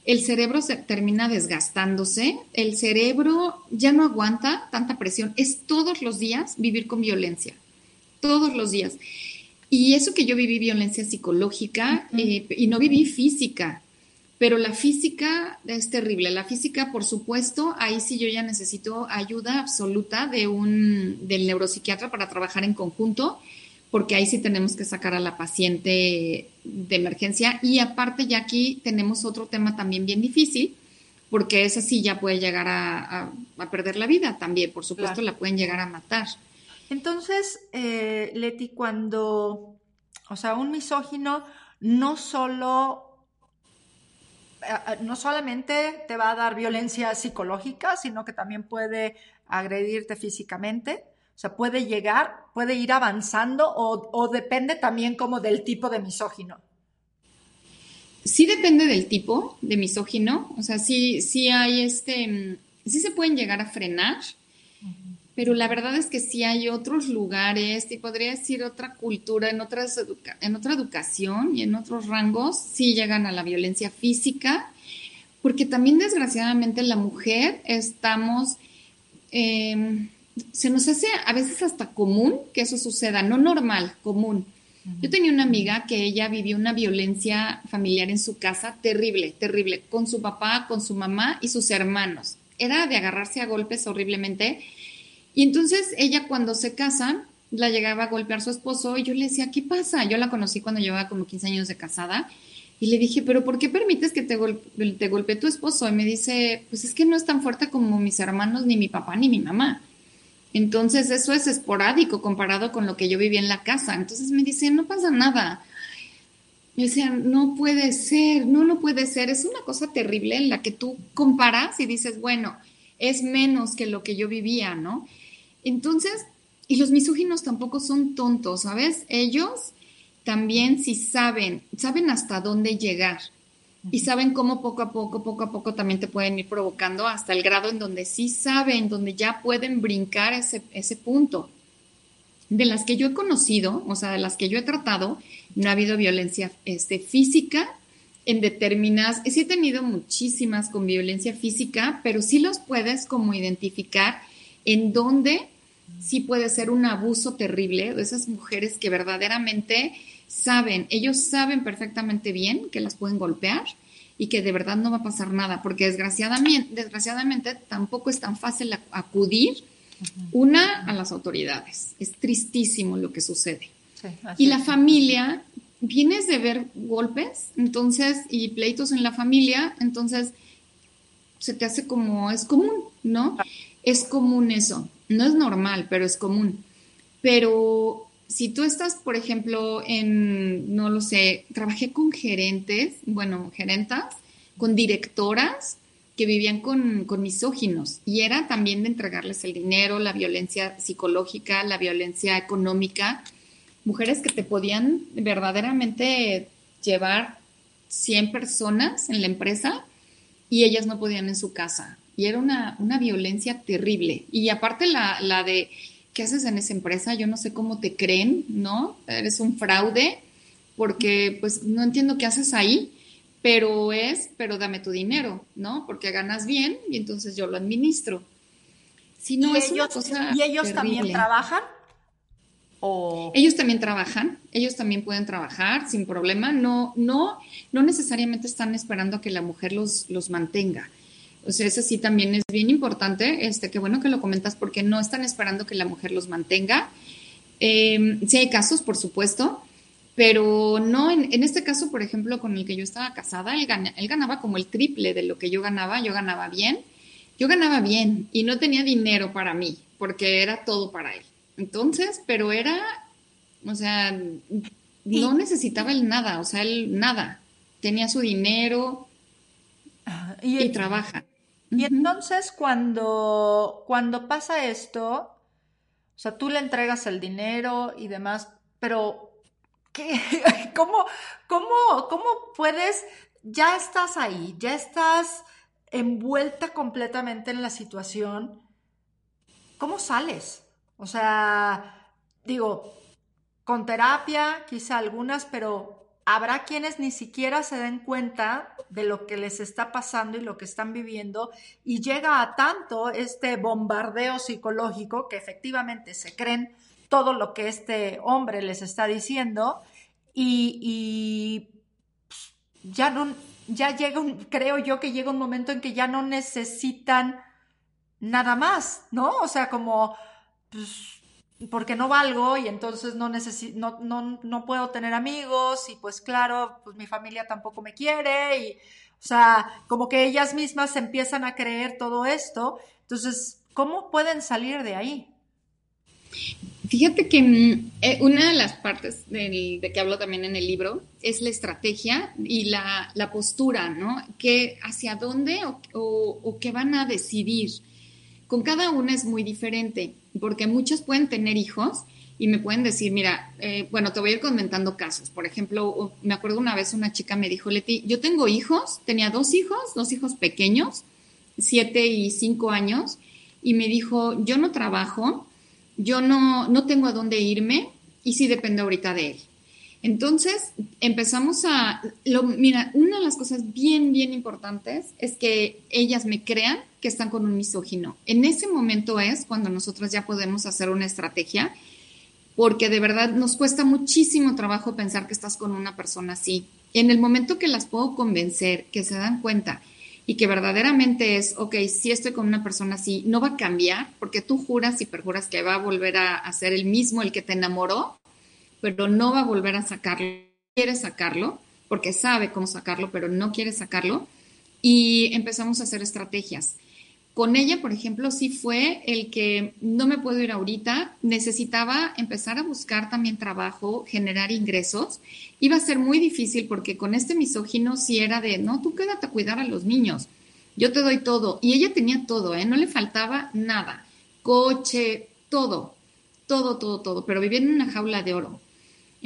El cerebro se termina desgastándose, el cerebro ya no aguanta tanta presión. Es todos los días vivir con violencia, todos los días. Y eso que yo viví violencia psicológica eh, y no viví física, pero la física es terrible. La física, por supuesto, ahí sí yo ya necesito ayuda absoluta de un, del neuropsiquiatra para trabajar en conjunto, porque ahí sí tenemos que sacar a la paciente de emergencia. Y aparte ya aquí tenemos otro tema también bien difícil, porque esa sí ya puede llegar a, perder la vida también, por supuesto la pueden llegar a matar. Entonces, eh, Leti, cuando, o sea, un misógino no solo no solamente te va a dar violencia psicológica, sino que también puede agredirte físicamente. O sea, puede llegar, puede ir avanzando o, depende también como del tipo de misógino. Sí depende del tipo de misógino. O sea, sí, sí hay este, sí se pueden llegar a frenar pero la verdad es que sí hay otros lugares, y podría decir otra cultura, en, otras en otra educación y en otros rangos, sí llegan a la violencia física, porque también desgraciadamente la mujer estamos, em, se nos hace a veces hasta común que eso suceda, no normal, común. Yo tenía una amiga que ella vivió una violencia familiar en su casa terrible, terrible, con su papá, con su mamá y sus hermanos. Era de agarrarse a golpes horriblemente y entonces ella cuando se casa, la llegaba a golpear su esposo y yo le decía, ¿qué pasa? Yo la conocí cuando llevaba como 15 años de casada y le dije, pero ¿por qué permites que te, te golpee tu esposo? Y me dice, pues es que no es tan fuerte como mis hermanos, ni mi papá, ni mi mamá. Entonces eso es esporádico comparado con lo que yo vivía en la casa. Entonces me dice, no pasa nada. Yo decía, no puede ser, no, no puede ser. Es una cosa terrible en la que tú comparas y dices, bueno, es menos que lo que yo vivía, ¿no? Entonces, y los misóginos tampoco son tontos, ¿sabes? Ellos también sí saben, saben hasta dónde llegar y saben cómo poco a poco, poco a poco también te pueden ir provocando hasta el grado en donde sí saben, donde ya pueden brincar ese, ese punto. De las que yo he conocido, o sea, de las que yo he tratado, no ha habido violencia este, física en determinadas, sí he tenido muchísimas con violencia física, pero sí los puedes como identificar en dónde sí puede ser un abuso terrible de esas mujeres que verdaderamente saben, ellos saben perfectamente bien que las pueden golpear y que de verdad no va a pasar nada, porque desgraciadamente, desgraciadamente tampoco es tan fácil acudir una a las autoridades. Es tristísimo lo que sucede. y la familia, vienes de ver golpes, entonces, y pleitos en la familia, entonces se te hace como, es común, ¿no? Es común eso no es normal, pero es común. Pero si tú estás, por ejemplo, en, no lo sé, trabajé con gerentes, bueno, gerentas, con directoras que vivían con, misóginos y era también de entregarles el dinero, la violencia psicológica, la violencia económica, mujeres que te podían verdaderamente llevar 100 personas en la empresa y ellas no podían en su casa. Y era una, violencia terrible. Y aparte la, la, de, ¿qué haces en esa empresa? Yo no sé cómo te creen, ¿no? Eres un fraude porque pues no entiendo qué haces ahí, pero es, pero dame tu dinero, ¿no? Porque ganas bien y entonces yo lo administro. Si no, es una cosa ¿Y ellos también trabajan? Ellos también trabajan, ellos también pueden trabajar sin problema, no, no, no necesariamente están esperando a que la mujer los, los mantenga. O sea, eso sí también es bien importante, este, qué bueno que lo comentas porque no están esperando que la mujer los mantenga. Eh, sí hay casos, por supuesto, pero no, en, en, este caso, por ejemplo, con el que yo estaba casada, él, él ganaba como el triple de lo que yo ganaba, yo ganaba bien, yo ganaba bien y no tenía dinero para mí, porque era todo para él. Entonces, pero era, o sea, no necesitaba él nada, o sea, él nada. Tenía su dinero y, trabaja. Y entonces cuando, cuando pasa esto, o sea, tú le entregas el dinero y demás, pero ¿qué? ¿Cómo, cómo, cómo puedes? Ya estás ahí, ya estás envuelta completamente en la situación. ¿Cómo sales? O sea, digo, con terapia, quizá algunas, pero habrá quienes ni siquiera se den cuenta de lo que les está pasando y lo que están viviendo y llega a tanto este bombardeo psicológico que efectivamente se creen todo lo que este hombre les está diciendo y, pues, ya no, ya llega un, creo yo que llega un momento en que ya no necesitan nada más, ¿no? O sea, como pues, porque no valgo y entonces no, no, no, no, puedo tener amigos y pues claro, pues mi familia tampoco me quiere y, o sea, como que ellas mismas empiezan a creer todo esto. Entonces, ¿cómo pueden salir de ahí? Fíjate que mm, eh, una de las partes de que hablo también en el libro es la estrategia y la, la postura, ¿no? Que hacia dónde o, o qué van a decidir. Con cada una es muy diferente porque muchos pueden tener hijos y me pueden decir, mira, eh, bueno, te voy a ir comentando casos. Por ejemplo, me acuerdo una vez una chica me dijo, Leti, yo tengo hijos, tenía dos hijos, dos hijos pequeños, siete y cinco años, y me dijo, yo no trabajo, yo no, no tengo a dónde irme y sí depende ahorita de él. Entonces empezamos a, lo, mira, una de las cosas bien, bien importantes es que ellas me crean que están con un misógino. En ese momento es cuando nosotros ya podemos hacer una estrategia, porque de verdad nos cuesta muchísimo trabajo pensar que estás con una persona así. En el momento que las puedo convencer, que se dan cuenta y que verdaderamente es, ok, si estoy con una persona así, no va a cambiar, porque tú juras y perjuras que va a volver a, a ser el mismo el que te enamoró, pero no va a volver a sacarlo, quiere sacarlo, porque sabe cómo sacarlo, pero no quiere sacarlo, y empezamos a hacer estrategias. Con ella, por ejemplo, sí fue el que no me puedo ir ahorita, necesitaba empezar a buscar también trabajo, generar ingresos. Iba a ser muy difícil porque con este misógino sí era de, no, tú quédate a cuidar a los niños, yo te doy todo. Y ella tenía todo, ¿eh? no le faltaba nada, coche, todo, todo, todo, todo, pero vivía en una jaula de oro.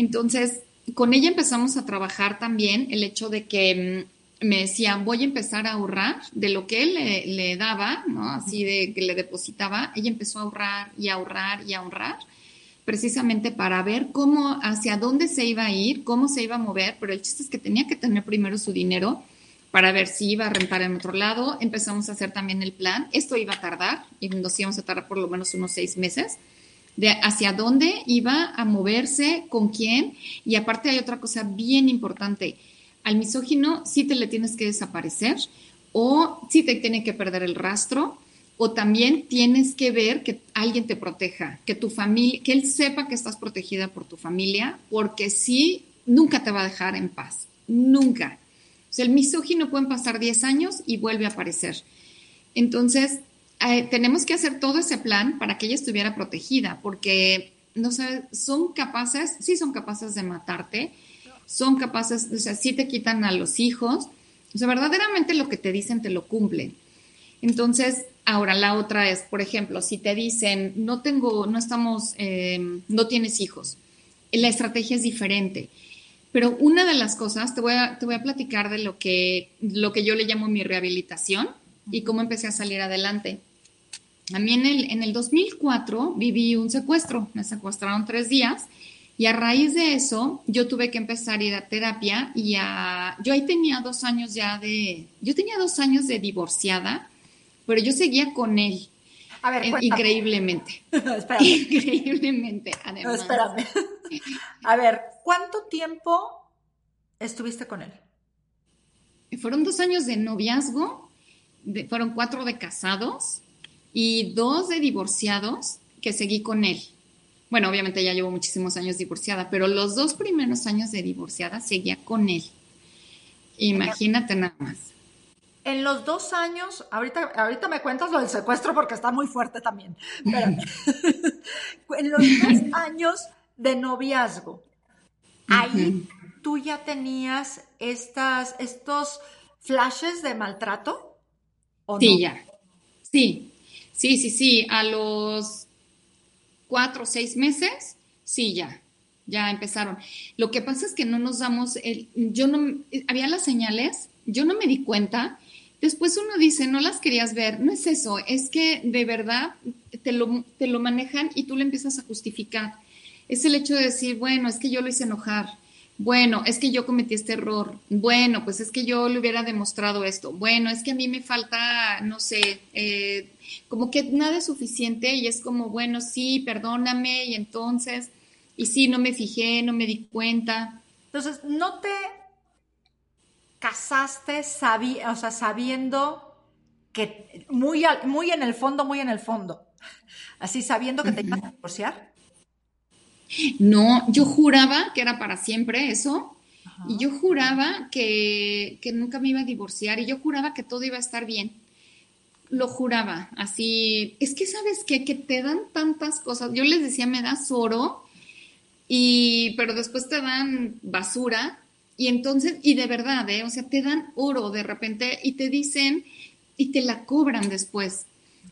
Entonces, con ella empezamos a trabajar también el hecho de que mm, me decía, voy a empezar a ahorrar de lo que él le, daba, ¿no? Así de que le depositaba, ella empezó a ahorrar y ahorrar y ahorrar, precisamente para ver cómo, hacia dónde se iba a ir, cómo se iba a mover, pero el chiste es que tenía que tener primero su dinero para ver si iba a rentar en otro lado. Empezamos a hacer también el plan. Esto iba a tardar, y nos íbamos a tardar por lo menos unos seis meses, de hacia dónde iba a moverse, con quién. Y aparte hay otra cosa bien importante al misógino sí te le tienes que desaparecer o sí te tiene que perder el rastro o también tienes que ver que alguien te proteja, que tu familia, que él sepa que estás protegida por tu familia, porque sí, nunca te va a dejar en paz, nunca. O sea, el misógino pueden pasar 10 años y vuelve a aparecer. Entonces, eh, tenemos que hacer todo ese plan para que ella estuviera protegida, porque no sé, son capaces, sí son capaces de matarte, son capaces, o sea, sí te quitan a los hijos, o sea, verdaderamente lo que te dicen te lo cumplen. Entonces, ahora la otra es, por ejemplo, si te dicen, no tengo, no estamos, em, no tienes hijos, la estrategia es diferente. Pero una de las cosas, te voy a, te voy a platicar de lo que, lo que yo le llamo mi rehabilitación y cómo empecé a salir adelante. A mí en el, en el 2004 viví un secuestro, me secuestraron tres días y a raíz de eso yo tuve que empezar a ir a terapia y a, yo ahí tenía dos años ya de, yo tenía dos años de divorciada, pero yo seguía con él. A ver, increíblemente. increíblemente, además. espérame. A ver, ¿cuánto tiempo estuviste con él? Fueron dos años de noviazgo, fueron cuatro de casados y dos de divorciados que seguí con él. Bueno, obviamente ya llevo muchísimos años divorciada, pero los dos primeros años de divorciada seguía con él. Imagínate nada más. En los dos años, ahorita, ahorita me cuentas lo del secuestro porque está muy fuerte también. en los dos años de noviazgo, ahí tú ya tenías estas, estos flashes de maltrato. ¿o sí, ya. Sí, Sí, sí, sí, a los cuatro o seis meses, sí, ya, ya empezaron. Lo que pasa es que no nos damos, el, yo no, había las señales, yo no me di cuenta. Después uno dice, no las querías ver. No es eso, es que de verdad te lo, te lo manejan y tú le empiezas a justificar. Es el hecho de decir, bueno, es que yo lo hice enojar bueno, es que yo cometí este error, bueno, pues es que yo le hubiera demostrado esto, bueno, es que a mí me falta, no sé, eh, como que nada es suficiente y es como, bueno, sí, perdóname y entonces, y sí, no me fijé, no me di cuenta. Entonces, ¿no te casaste o sea, sabiendo que muy, muy en el fondo, muy en el fondo, así sabiendo que te ibas a divorciar? No, yo juraba que era para siempre eso. Y yo juraba que, que, nunca me iba a divorciar y yo juraba que todo iba a estar bien. Lo juraba, así. Es que, ¿sabes? Que te dan tantas cosas. Yo les decía, me das oro, y, pero después te dan basura. Y entonces, y de verdad, ¿eh? O sea, te dan oro de repente y te dicen, y te la cobran después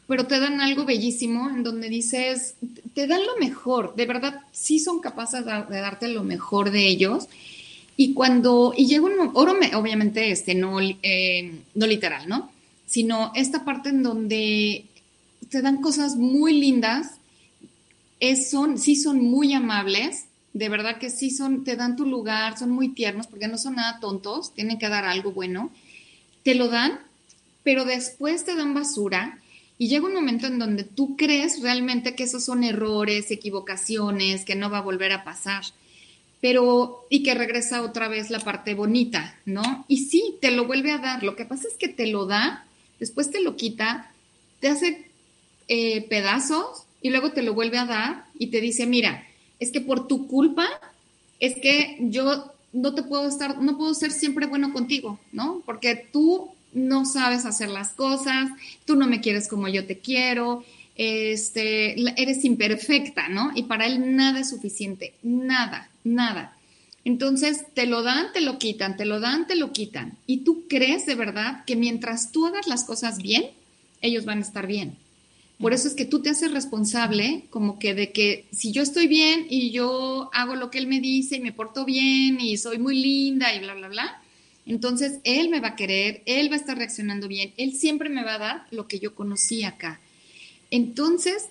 pero te dan algo bellísimo en donde dices, te dan lo mejor, de verdad, sí son capaces de, darte lo mejor de ellos. Y cuando, y llega un, oro, obviamente, este, no, eh, no literal, ¿no? Sino esta parte en donde te dan cosas muy lindas, es, son, sí son muy amables, de verdad que sí son, te dan tu lugar, son muy tiernos, porque no son nada tontos, tienen que dar algo bueno, te lo dan, pero después te dan basura y llega un momento en donde tú crees realmente que esos son errores, equivocaciones, que no va a volver a pasar. Pero, y que regresa otra vez la parte bonita, ¿no? Y sí, te lo vuelve a dar. Lo que pasa es que te lo da, después te lo quita, te hace eh, pedazos y luego te lo vuelve a dar y te dice, mira, es que por tu culpa, es que yo no te puedo estar, no puedo ser siempre bueno contigo, ¿no? Porque tú no sabes hacer las cosas, tú no me quieres como yo te quiero, este, eres imperfecta, ¿no? Y para él nada es suficiente, nada, nada. Entonces te lo dan, te lo quitan, te lo dan, te lo quitan. Y tú crees de verdad que mientras tú hagas las cosas bien, ellos van a estar bien. Por eso es que tú te haces responsable como que de que si yo estoy bien y yo hago lo que él me dice y me porto bien y soy muy linda y bla, bla, bla, entonces, él me va a querer, él va a estar reaccionando bien, él siempre me va a dar lo que yo conocí acá. Entonces,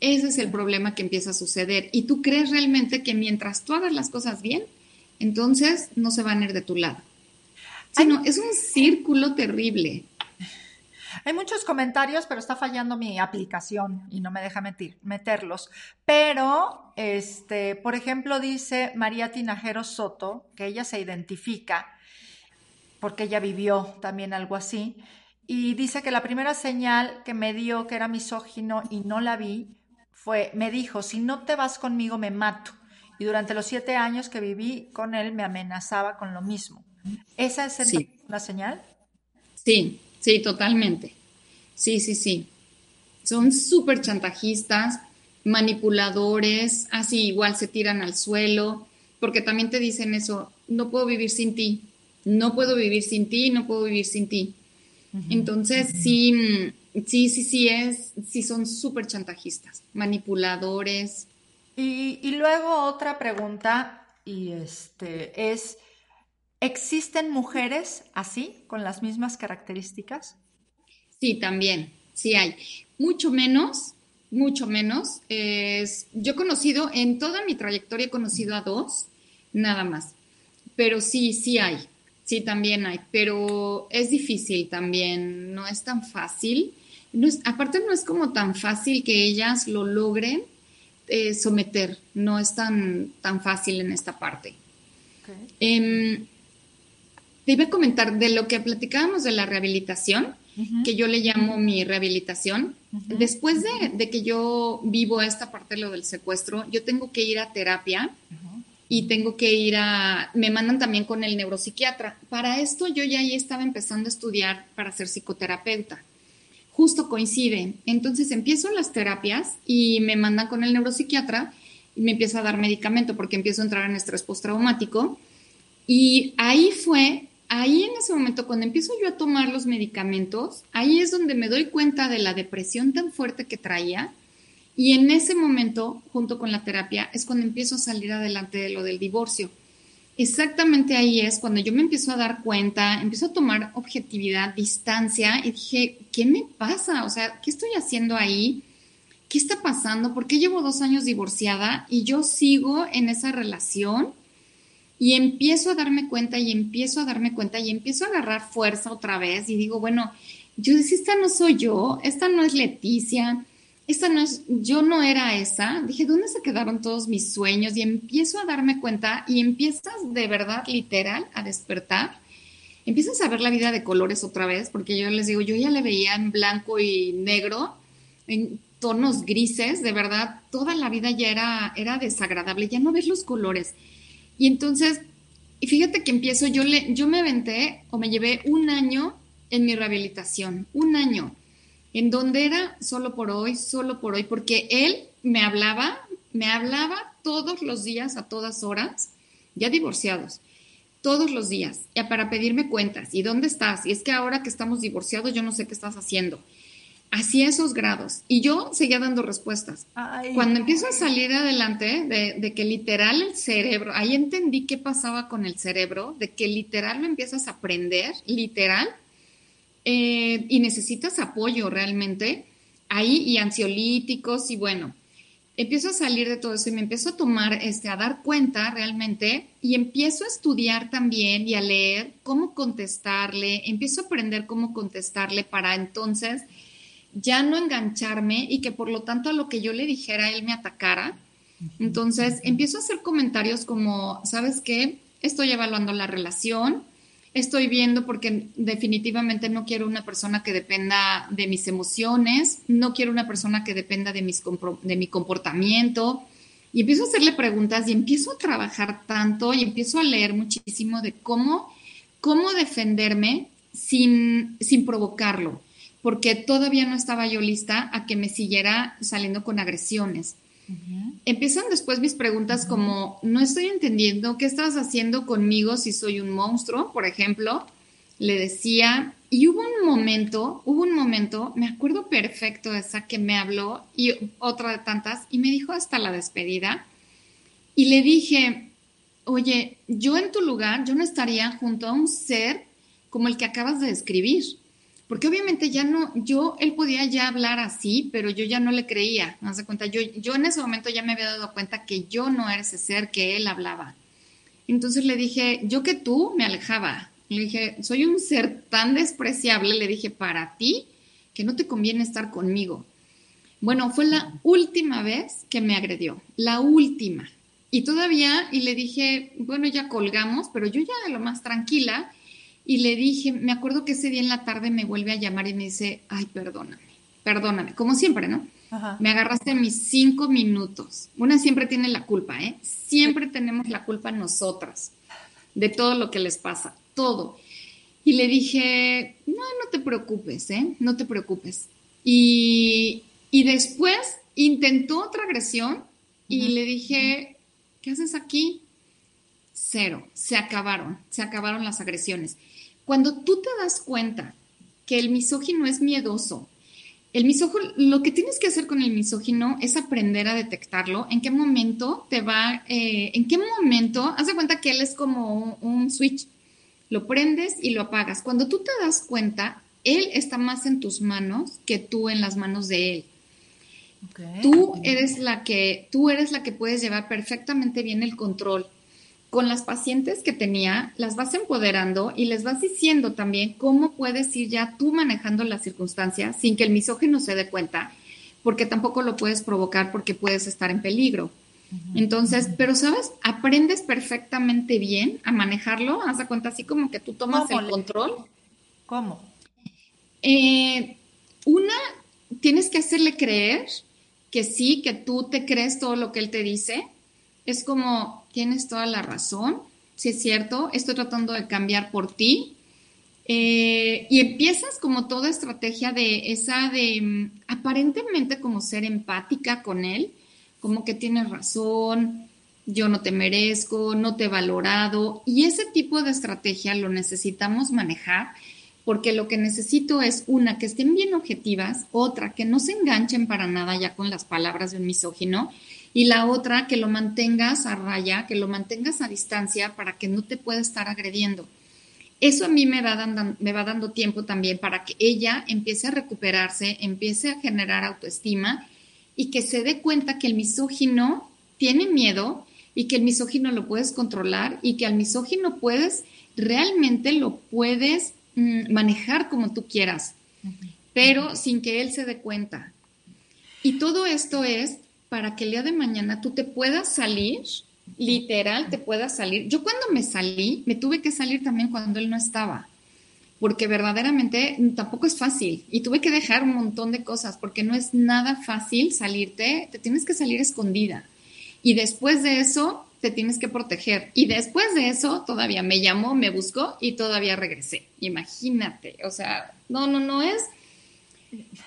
ese es el problema que empieza a suceder. Y tú crees realmente que mientras tú hagas las cosas bien, entonces no se van a ir de tu lado. Sino, es un círculo terrible. Hay muchos comentarios, pero está fallando mi aplicación y no me deja meterlos. Pero, este, por ejemplo, dice María Tinajero Soto, que ella se identifica porque ella vivió también algo así. Y dice que la primera señal que me dio que era misógino y no la vi fue, me dijo, si no te vas conmigo me mato. Y durante los siete años que viví con él me amenazaba con lo mismo. ¿Esa es una señal? Sí, sí, totalmente. Sí, sí, sí. Son súper chantajistas. manipuladores, así igual se tiran al suelo, porque también te dicen eso, no puedo vivir sin ti, no puedo vivir sin ti, no puedo vivir sin ti. Entonces, sí, sí, sí, sí, es, sí son súper chantajistas, manipuladores. Y, luego otra pregunta, y este, es, ¿existen mujeres así, con las mismas características? Sí, también, sí hay. Mucho menos, mucho menos. Es, yo he conocido, en toda mi trayectoria he conocido a dos, nada más. Pero sí, sí hay, sí también hay, pero es difícil también, no es tan fácil. Aparte no es como tan fácil que ellas lo logren eh, someter, no es tan, tan fácil en esta parte. Em, te iba a comentar de lo que platicábamos de la rehabilitación que yo le llamo mi rehabilitación. Después de, que yo vivo esta parte de lo del secuestro, yo tengo que ir a terapia y tengo que ir a, me mandan también con el neuropsiquiatra. Para esto yo ya ahí estaba empezando a estudiar para ser psicoterapeuta. Justo coincide. Entonces empiezo las terapias y me mandan con el neuropsiquiatra y me empieza a dar medicamento porque empiezo a entrar en estrés postraumático. Y ahí fue ahí en ese momento, cuando empiezo yo a tomar los medicamentos, ahí es donde me doy cuenta de la depresión tan fuerte que traía. Y en ese momento, junto con la terapia, es cuando empiezo a salir adelante de lo del divorcio. Exactamente ahí es cuando yo me empiezo a dar cuenta, empiezo a tomar objetividad, distancia y dije, ¿qué me pasa? O sea, ¿qué estoy haciendo ahí? ¿Qué está pasando? ¿Por qué llevo dos años divorciada y yo sigo en esa relación? Y empiezo a darme cuenta y empiezo a darme cuenta y empiezo a agarrar fuerza otra vez y digo, bueno, yo decía, esta no soy yo, esta no es Leticia, esta no es, yo no era esa. Dije, ¿dónde se quedaron todos mis sueños? Y empiezo a darme cuenta y empiezas de verdad, literal, a despertar. Empiezas a ver la vida de colores otra vez, porque yo les digo, yo ya le veía en blanco y negro, en tonos grises, de verdad, toda la vida ya era, era desagradable, ya no ves los colores. Y entonces, y fíjate que empiezo, yo, le, yo me aventé o me llevé un año en mi rehabilitación, un año, en donde era solo por hoy, solo por hoy, porque él me hablaba, me hablaba todos los días, a todas horas, ya divorciados, todos los días, ya para pedirme cuentas, ¿y dónde estás? Y es que ahora que estamos divorciados, yo no sé qué estás haciendo así esos grados. Y yo seguía dando respuestas. Cuando empiezo a salir adelante de, que literal el cerebro, ahí entendí qué pasaba con el cerebro, de que literal lo empiezas a aprender, literal, eh, y necesitas apoyo realmente, ahí y ansiolíticos y bueno. Empiezo a salir de todo eso y me empiezo a tomar, este, a dar cuenta realmente y empiezo a estudiar también y a leer cómo contestarle, empiezo a aprender cómo contestarle para entonces ya no engancharme y que por lo tanto a lo que yo le dijera él me atacara. Entonces empiezo a hacer comentarios como, ¿sabes qué? Estoy evaluando la relación, estoy viendo porque definitivamente no quiero una persona que dependa de mis emociones, no quiero una persona que dependa de, mis de mi comportamiento. Y empiezo a hacerle preguntas y empiezo a trabajar tanto y empiezo a leer muchísimo de cómo, cómo defenderme sin, sin provocarlo porque todavía no estaba yo lista a que me siguiera saliendo con agresiones. Empiezan después mis preguntas como, no estoy entendiendo qué estás haciendo conmigo si soy un monstruo, por ejemplo. Le decía, y hubo un momento, hubo un momento, me acuerdo perfecto de esa que me habló y otra de tantas, y me dijo hasta la despedida, y le dije, oye, yo en tu lugar, yo no estaría junto a un ser como el que acabas de describir porque obviamente ya no, yo, él podía ya hablar así, pero yo ya no le creía, ¿no se cuenta? Yo, yo en ese momento ya me había dado cuenta que yo no era ese ser que él hablaba. Entonces le dije, yo que tú me alejaba. Le dije, soy un ser tan despreciable, le dije, para ti, que no te conviene estar conmigo. Bueno, fue la última vez que me agredió, la última. Y todavía, y le dije, bueno, ya colgamos, pero yo ya de lo más tranquila, y le dije, me acuerdo que ese día en la tarde me vuelve a llamar y me dice, ay, perdóname, perdóname, como siempre, ¿no? Me agarraste mis cinco minutos. Una siempre tiene la culpa, ¿eh? Siempre tenemos la culpa nosotras de todo lo que les pasa, todo. Y le dije, no, no te preocupes, ¿eh? No te preocupes. Y, y después intentó otra agresión y le dije, ¿qué haces aquí? Cero, se acabaron, se acabaron las agresiones. Cuando tú te das cuenta que el misógino es miedoso, el misógino, lo que tienes que hacer con el misógino es aprender a detectarlo, en qué momento te va, eh, en qué momento, haz de cuenta que él es como un, switch, lo prendes y lo apagas. Cuando tú te das cuenta, él está más en tus manos que tú en las manos de él. Tú eres la que, tú eres la que puedes llevar perfectamente bien el control con las pacientes que tenía, las vas empoderando y les vas diciendo también cómo puedes ir ya tú manejando las circunstancias sin que el misógino se dé cuenta, porque tampoco lo puedes provocar porque puedes estar en peligro. Entonces, pero sabes, aprendes perfectamente bien a manejarlo, haz de cuenta así como que tú tomas el control. ¿Cómo? Eh, una, tienes que hacerle creer que sí, que tú te crees todo lo que él te dice. Es como, tienes toda la razón, si es cierto, estoy tratando de cambiar por ti. Eh, y empiezas como toda estrategia de esa de mm, aparentemente como ser empática con él, como que tienes razón, yo no te merezco, no te he valorado. Y ese tipo de estrategia lo necesitamos manejar porque lo que necesito es una, que estén bien objetivas, otra, que no se enganchen para nada ya con las palabras de un misógino y la otra, que lo mantengas a raya, que lo mantengas a distancia para que no te pueda estar agrediendo. Eso a mí me va, dando, me va dando tiempo también para que ella empiece a recuperarse, empiece a generar autoestima y que se dé cuenta que el misógino tiene miedo y que el misógino lo puedes controlar y que al misógino puedes, realmente lo puedes mm, manejar como tú quieras, pero sin que él se dé cuenta. Y todo esto es para que el día de mañana tú te puedas salir, literal, te puedas salir. Yo cuando me salí, me tuve que salir también cuando él no estaba, porque verdaderamente tampoco es fácil y tuve que dejar un montón de cosas, porque no es nada fácil salirte, te tienes que salir escondida. Y después de eso, te tienes que proteger. Y después de eso, todavía me llamó, me buscó y todavía regresé. Imagínate, o sea, no, no, no es...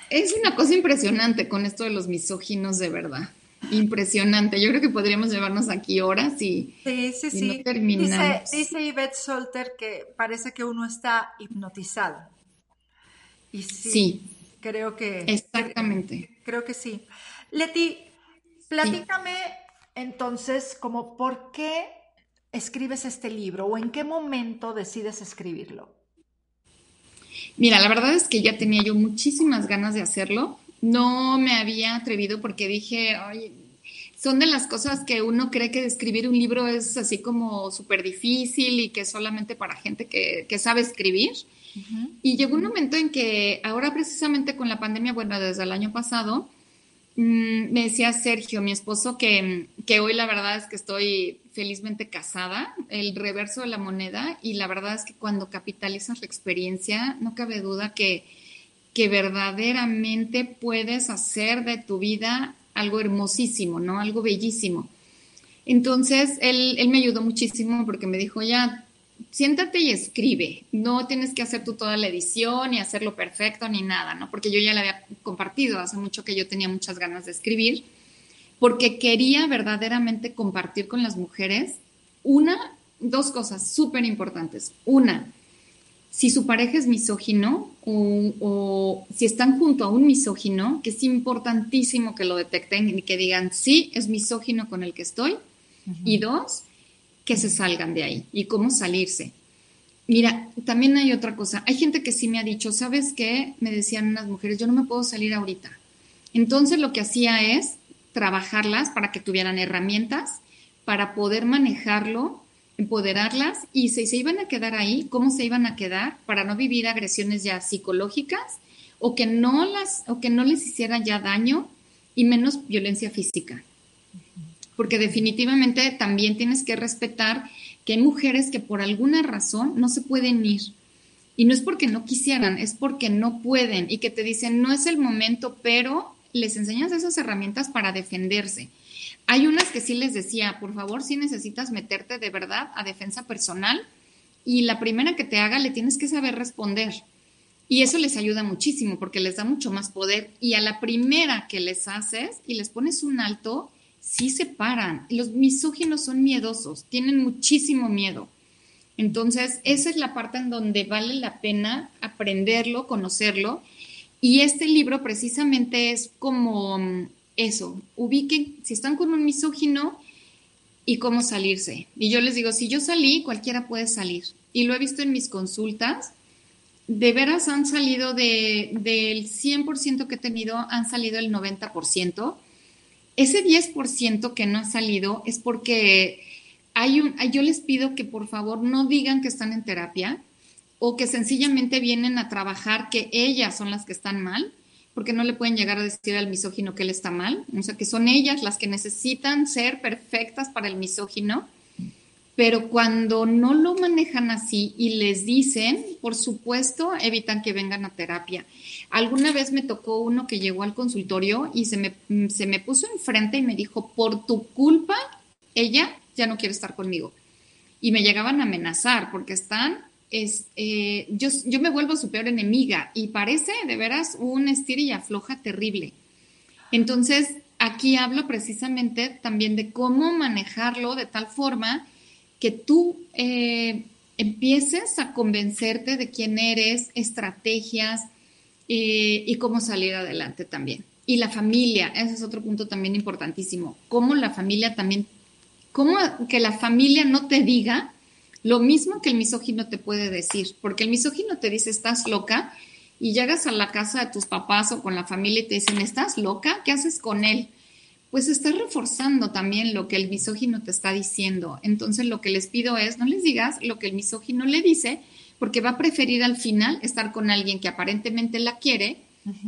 Es una cosa impresionante con esto de los misóginos, de verdad impresionante. Yo creo que podríamos llevarnos aquí horas y, sí, sí, sí. no terminamos. Dice, dice Yvette Solter que parece que uno está hipnotizado. Y sí, creo que... Exactamente. Creo, que sí. Leti, platícame entonces como por qué escribes este libro o en qué momento decides escribirlo. Mira, la verdad es que ya tenía yo muchísimas ganas de hacerlo no me había atrevido porque dije, ay, son de las cosas que uno cree que escribir un libro es así como súper difícil y que es solamente para gente que, sabe escribir. Y llegó un momento en que ahora precisamente con la pandemia, bueno, desde el año pasado, mm, me decía Sergio, mi esposo, que, que hoy la verdad es que estoy felizmente casada, el reverso de la moneda, y la verdad es que cuando capitalizas la experiencia, no cabe duda que que verdaderamente puedes hacer de tu vida algo hermosísimo, ¿no? Algo bellísimo. Entonces, él, me ayudó muchísimo porque me dijo, ya, siéntate y escribe. No tienes que hacer tú toda la edición y hacerlo perfecto ni nada, ¿no? Porque yo ya le había compartido hace mucho que yo tenía muchas ganas de escribir, porque quería verdaderamente compartir con las mujeres una, dos cosas súper importantes. Una, si su pareja es misógino o, si están junto a un misógino, que es importantísimo que lo detecten y que digan, sí, es misógino con el que estoy. Y dos, que se salgan de ahí y cómo salirse. Mira, también hay otra cosa. Hay gente que sí me ha dicho, ¿sabes qué? Me decían unas mujeres, yo no me puedo salir ahorita. Entonces lo que hacía es trabajarlas para que tuvieran herramientas para poder manejarlo empoderarlas y si se iban a quedar ahí, cómo se iban a quedar para no vivir agresiones ya psicológicas o que no las o que no les hiciera ya daño y menos violencia física. Porque definitivamente también tienes que respetar que hay mujeres que por alguna razón no se pueden ir. Y no es porque no quisieran, es porque no pueden y que te dicen, no es el momento, pero les enseñas esas herramientas para defenderse. Hay unas que sí les decía, por favor, si necesitas meterte de verdad a defensa personal y la primera que te haga le tienes que saber responder. Y eso les ayuda muchísimo porque les da mucho más poder. Y a la primera que les haces y les pones un alto, sí se paran. Los misóginos son miedosos, tienen muchísimo miedo. Entonces, esa es la parte en donde vale la pena aprenderlo, conocerlo. Y este libro precisamente es como mm, eso, ubiquen si están con un misógino y cómo salirse. Y yo les digo, si yo salí, cualquiera puede salir. Y lo he visto en mis consultas de veras han salido de, del 100% que he tenido, han salido el 90%. Ese 10% que no ha salido es porque hay un, yo les pido que por favor no digan que están en terapia o que sencillamente vienen a trabajar que ellas son las que están mal, porque no le pueden llegar a decir al misógino que él está mal, o sea que son ellas las que necesitan ser perfectas para el misógino pero cuando no lo manejan así y les dicen, por supuesto, evitan que vengan a terapia. Alguna vez me tocó uno que llegó al consultorio y se me, se me puso enfrente y me dijo, por tu culpa, ella ya no quiere estar conmigo. Y me llegaban a amenazar porque están, es, eh, yo, yo me vuelvo su peor enemiga y parece de veras un estir y afloja terrible. Entonces, aquí hablo precisamente también de cómo manejarlo de tal forma que tú eh, empieces a convencerte de quién eres, estrategias eh, y cómo salir adelante también. Y la familia, ese es otro punto también importantísimo. Cómo la familia también, cómo que la familia no te diga lo mismo que el misógino te puede decir, porque el misógino te dice, estás loca, y llegas a la casa de tus papás o con la familia y te dicen, ¿estás loca? ¿Qué haces con él? pues estás reforzando también lo que el misógino te está diciendo. Entonces lo que les pido es, no les digas lo que el misógino le dice, porque va a preferir al final estar con alguien que aparentemente la quiere.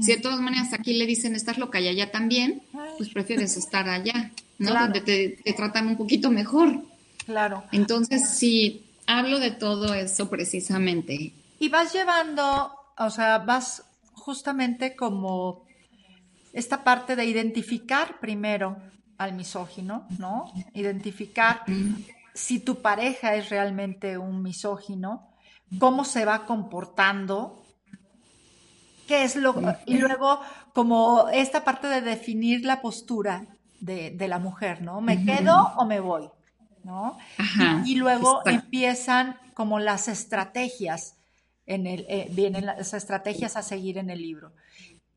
Si de todas maneras aquí le dicen estás loca y allá también, pues prefieres estar allá, ¿no? Donde te, te, tratan un poquito mejor. Claro. Entonces, sí, hablo de todo eso precisamente. Y vas llevando, o sea, vas justamente como esta parte de identificar primero al misógino, ¿no? Identificar si tu pareja es realmente un misógino, cómo se va comportando, qué es lo... Y luego como esta parte de definir la postura de, la mujer, ¿no? ¿Me quedo o me voy? ¿No? y, luego empiezan como las estrategias, en el, eh, vienen las estrategias a seguir en el libro.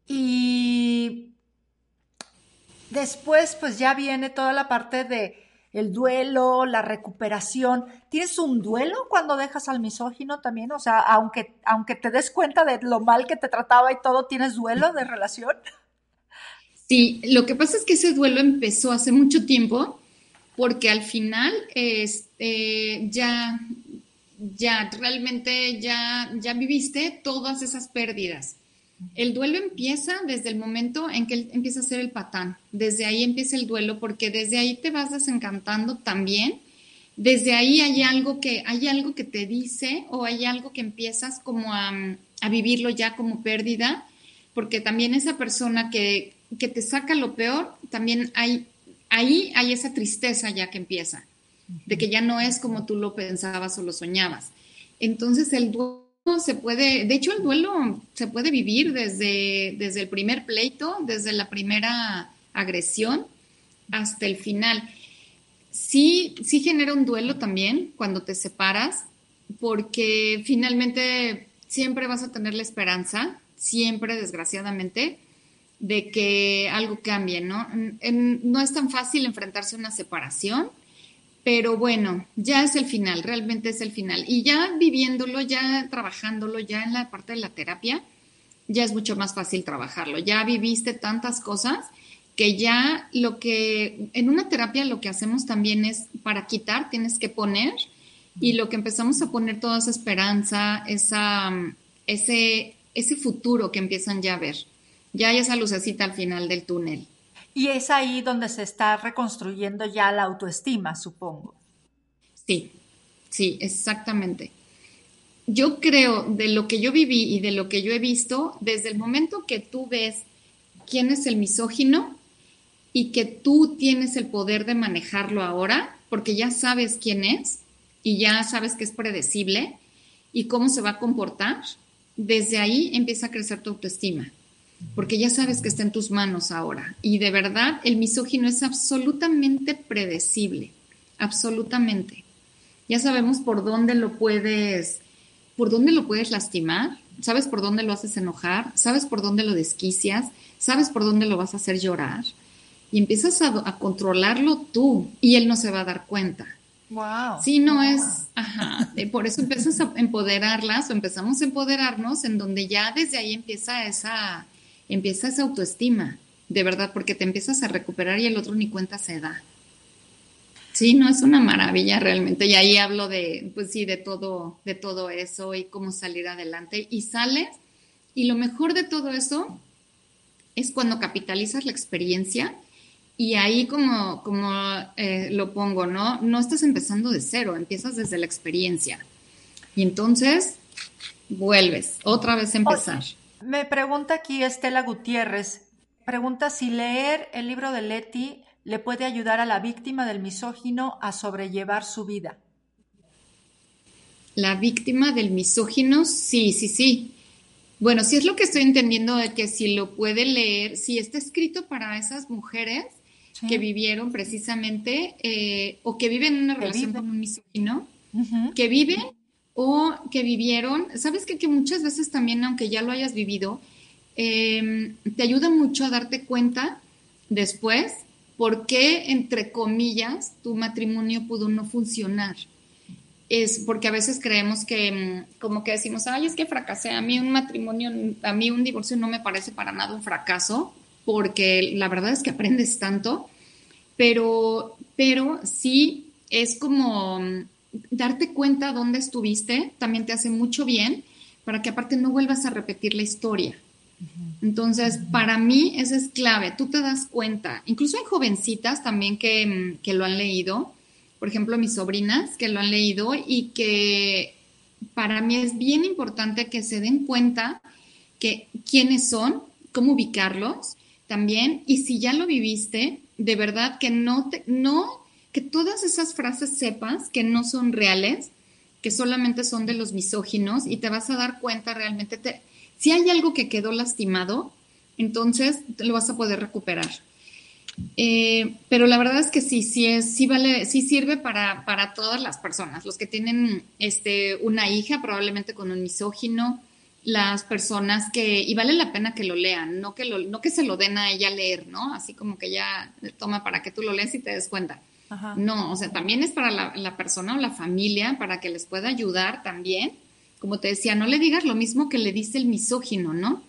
Y después, pues ya viene toda la parte de el duelo, la recuperación. ¿Tienes un duelo cuando dejas al misógino también? O sea, aunque, aunque te des cuenta de lo mal que te trataba y todo, ¿tienes duelo de relación? Sí, lo que pasa es que ese duelo empezó hace mucho tiempo porque al final este, ya, ya realmente ya, ya viviste todas esas pérdidas. El duelo empieza desde el momento en que empieza a ser el patán. Desde ahí empieza el duelo porque desde ahí te vas desencantando también. Desde ahí hay algo que, hay algo que te dice o hay algo que empiezas como a, vivirlo ya como pérdida, porque también esa persona que, que te saca lo peor, también hay, ahí hay esa tristeza ya que empieza, de que ya no es como tú lo pensabas o lo soñabas. Entonces el duelo se puede, de hecho el duelo se puede vivir desde, desde el primer pleito, desde la primera agresión hasta el final. Sí, sí genera un duelo también cuando te separas, porque finalmente siempre vas a tener la esperanza, siempre desgraciadamente, de que algo cambie, ¿no? no es tan fácil enfrentarse a una separación, pero bueno, ya es el final, realmente es el final. Y ya viviéndolo, ya trabajándolo, ya en la parte de la terapia, ya es mucho más fácil trabajarlo. Ya viviste tantas cosas que ya lo que, en una terapia lo que hacemos también es para quitar, tienes que poner, y lo que empezamos a poner toda esa esperanza, esa, ese, ese futuro que empiezan ya a ver. Ya hay esa lucecita al final del túnel. Y es ahí donde se está reconstruyendo ya la autoestima, supongo. Sí, sí, exactamente. Yo creo de lo que yo viví y de lo que yo he visto, desde el momento que tú ves quién es el misógino y que tú tienes el poder de manejarlo ahora, porque ya sabes quién es y ya sabes que es predecible y cómo se va a comportar, desde ahí empieza a crecer tu autoestima, porque ya sabes que está en tus manos ahora. Y de verdad, el misógino es absolutamente predecible, absolutamente. Ya sabemos por dónde lo puedes, por dónde lo puedes lastimar, sabes por dónde lo haces enojar, sabes por dónde lo desquicias, sabes por dónde lo vas a hacer llorar y empiezas a, controlarlo tú y él no se va a dar cuenta. Wow. Sí, no es, ajá, por eso empiezas a empoderarlas o empezamos a empoderarnos en donde ya desde ahí empieza esa, empieza esa autoestima, de verdad, porque te empiezas a recuperar y el otro ni cuenta se da. Sí, no es una maravilla realmente. Y ahí hablo de, pues sí, de todo, de todo eso y cómo salir adelante. Y sales, y lo mejor de todo eso es cuando capitalizas la experiencia y ahí como, como eh, lo pongo, ¿no? No estás empezando de cero, empiezas desde la experiencia. Y entonces vuelves otra vez empezar. Me pregunta aquí Estela Gutiérrez, pregunta si leer el libro de Leti le puede ayudar a la víctima del misógino a sobrellevar su vida. La víctima del misógino, sí, sí, sí. Bueno, sí es lo que estoy entendiendo de que si lo puede leer, si está escrito para esas mujeres que vivieron precisamente eh, o que viven en una relación con un misógino, que viven o que vivieron, sabes que, muchas veces también, aunque ya lo hayas vivido, em, te ayuda mucho a darte cuenta después por qué, entre comillas, tu matrimonio pudo no funcionar. Es porque a veces creemos que, em, como que decimos, ay, es que fracasé, a mí un matrimonio, a mí un divorcio no me parece para nada un fracaso, porque la verdad es que aprendes tanto, pero, pero sí es como darte cuenta dónde estuviste, también te hace mucho bien para que aparte no vuelvas a repetir la historia. Entonces, para mí eso es clave, tú te das cuenta, incluso hay jovencitas también que, mm, que lo han leído, por ejemplo, mis sobrinas que lo han leído y que para mí es bien importante que se den cuenta que quiénes son, cómo ubicarlos también, y si ya lo viviste, de verdad que no te, no, que todas esas frases sepas que no son reales, que solamente son de los misóginos, y te vas a dar cuenta realmente, te, si hay algo que quedó lastimado, entonces lo vas a poder recuperar. Eh, pero la verdad es que sí, sí es, sí vale, sí sirve para, para todas las personas. Los que tienen este, una hija, probablemente con un misógino, las personas que, y vale la pena que lo lean, no que, lo, no que se lo den a ella leer, ¿no? Así como que ya toma para que tú lo leas y te des cuenta. No, o sea, también es para la, persona o la familia, para que les pueda ayudar también. Como te decía, no le digas lo mismo que le dice el misógino, ¿no?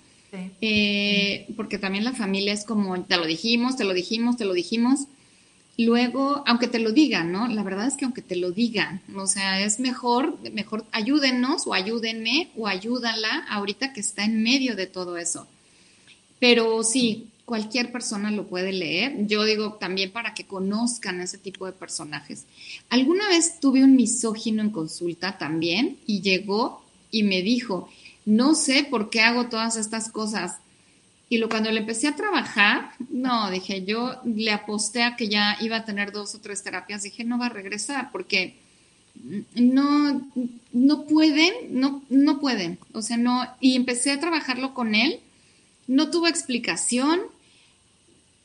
Eh, porque también la familia es como, te lo dijimos, te lo dijimos, te lo dijimos. Luego, aunque te lo digan, ¿no? La verdad es que aunque te lo digan, o sea, es mejor, mejor ayúdenos o ayúdenme o ayúdala ahorita que está en medio de todo eso. Pero sí, cualquier persona lo puede leer. Yo digo también para que conozcan ese tipo de personajes. Alguna vez tuve un misógino en consulta también y llegó y me dijo, no sé por qué hago todas estas cosas y lo, cuando le empecé a trabajar, no, dije, yo le aposté a que ya iba a tener dos o tres terapias, dije, no va a regresar porque no, no pueden, no, no pueden, o sea, no, y empecé a trabajarlo con él, no tuvo explicación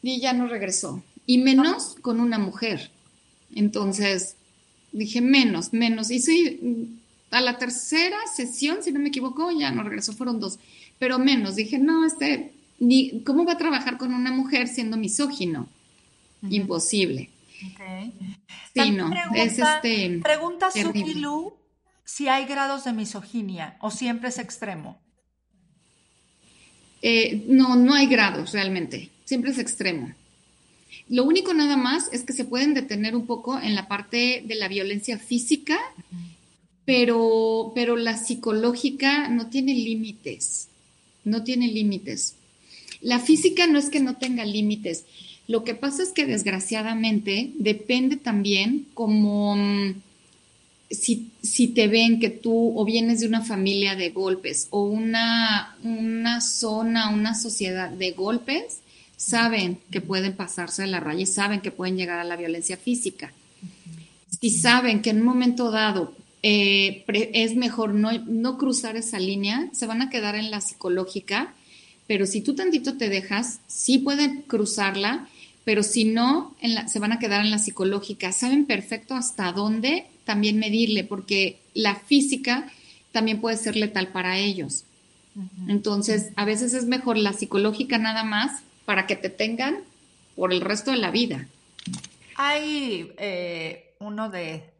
y ya no regresó, y menos con una mujer. Entonces, dije, menos, menos, y sí, a la tercera sesión, si no me equivoco, ya no regresó, fueron dos, pero menos, dije, no, este ni cómo va a trabajar con una mujer siendo misógino. Imposible. Sí, no, es este. Pregunta Sukilu si hay grados de misoginia o siempre es extremo. Eh, no, no hay grados realmente, siempre es extremo. Lo único nada más es que se pueden detener un poco en la parte de la violencia física, pero, pero la psicológica no tiene límites, no tiene límites. La física no es que no tenga límites. Lo que pasa es que desgraciadamente depende también como mm, si, te ven que tú o vienes de una familia de golpes o una, una zona, una sociedad de golpes, saben que pueden pasarse de la raya y saben que pueden llegar a la violencia física. Si saben que en un momento dado eh, es mejor no, no cruzar esa línea, se van a quedar en la psicológica, pero si tú tantito te dejas, sí pueden cruzarla, pero si no, se van a quedar en la psicológica. Saben perfecto hasta dónde también medirle, porque la física también puede ser letal para ellos. Entonces, a veces es mejor la psicológica nada más para que te tengan por el resto de la vida. Hay eh, uno de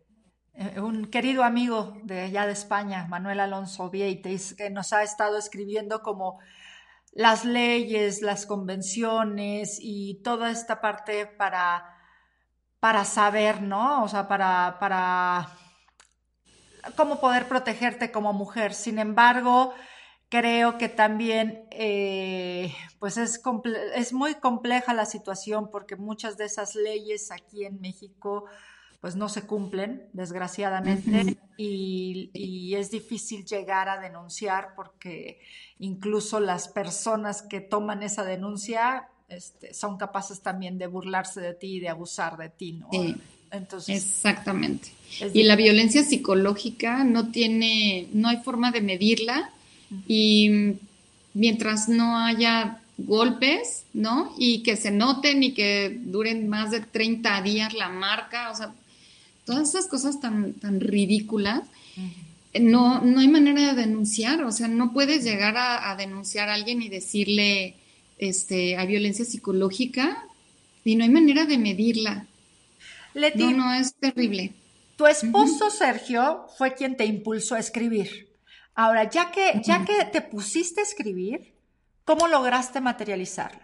eh, un querido amigo de allá de España, Manuel Alonso Vieites, que nos ha estado escribiendo como las leyes, las convenciones y toda esta parte para, para saber, ¿no? O sea, para, para cómo poder protegerte como mujer. Sin embargo, creo que también eh, pues es, es muy compleja la situación porque muchas de esas leyes aquí en México pues no se cumplen, desgraciadamente, y, es difícil llegar a denunciar porque incluso las personas que toman esa denuncia este, son capaces también de burlarse de ti y de abusar de ti, ¿no? Entonces, Exactamente. Y la violencia psicológica no tiene, no hay forma de medirla y mientras no haya golpes, ¿no? Y que se noten y que duren más de 30 días la marca, o sea, todas esas cosas tan, tan ridículas, no, no hay manera de denunciar, o sea, no puedes llegar a, denunciar a alguien y decirle este, a violencia psicológica y no hay manera de medirla. no, no, es terrible. Tu esposo Sergio fue quien te impulsó a escribir. Ahora, ya que, ya que te pusiste a escribir, ¿cómo lograste materializarlo?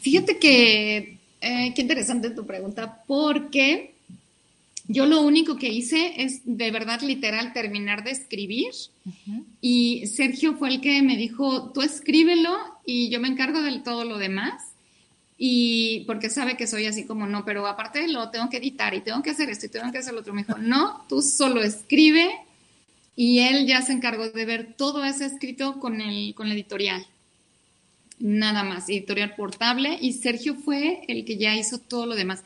Fíjate que eh, qué interesante tu pregunta, porque yo lo único que hice es de verdad literal terminar de escribir y Sergio fue el que me dijo, tú escríbelo y yo me encargo de todo lo demás. Y porque sabe que soy así como no, pero aparte lo tengo que editar y tengo que hacer esto y tengo que hacer lo otro. Me dijo, no, tú solo escribe y él ya se encargó de ver todo ese escrito con, el, con la editorial nada más, editorial portable, y Sergio fue el que ya hizo todo lo demás.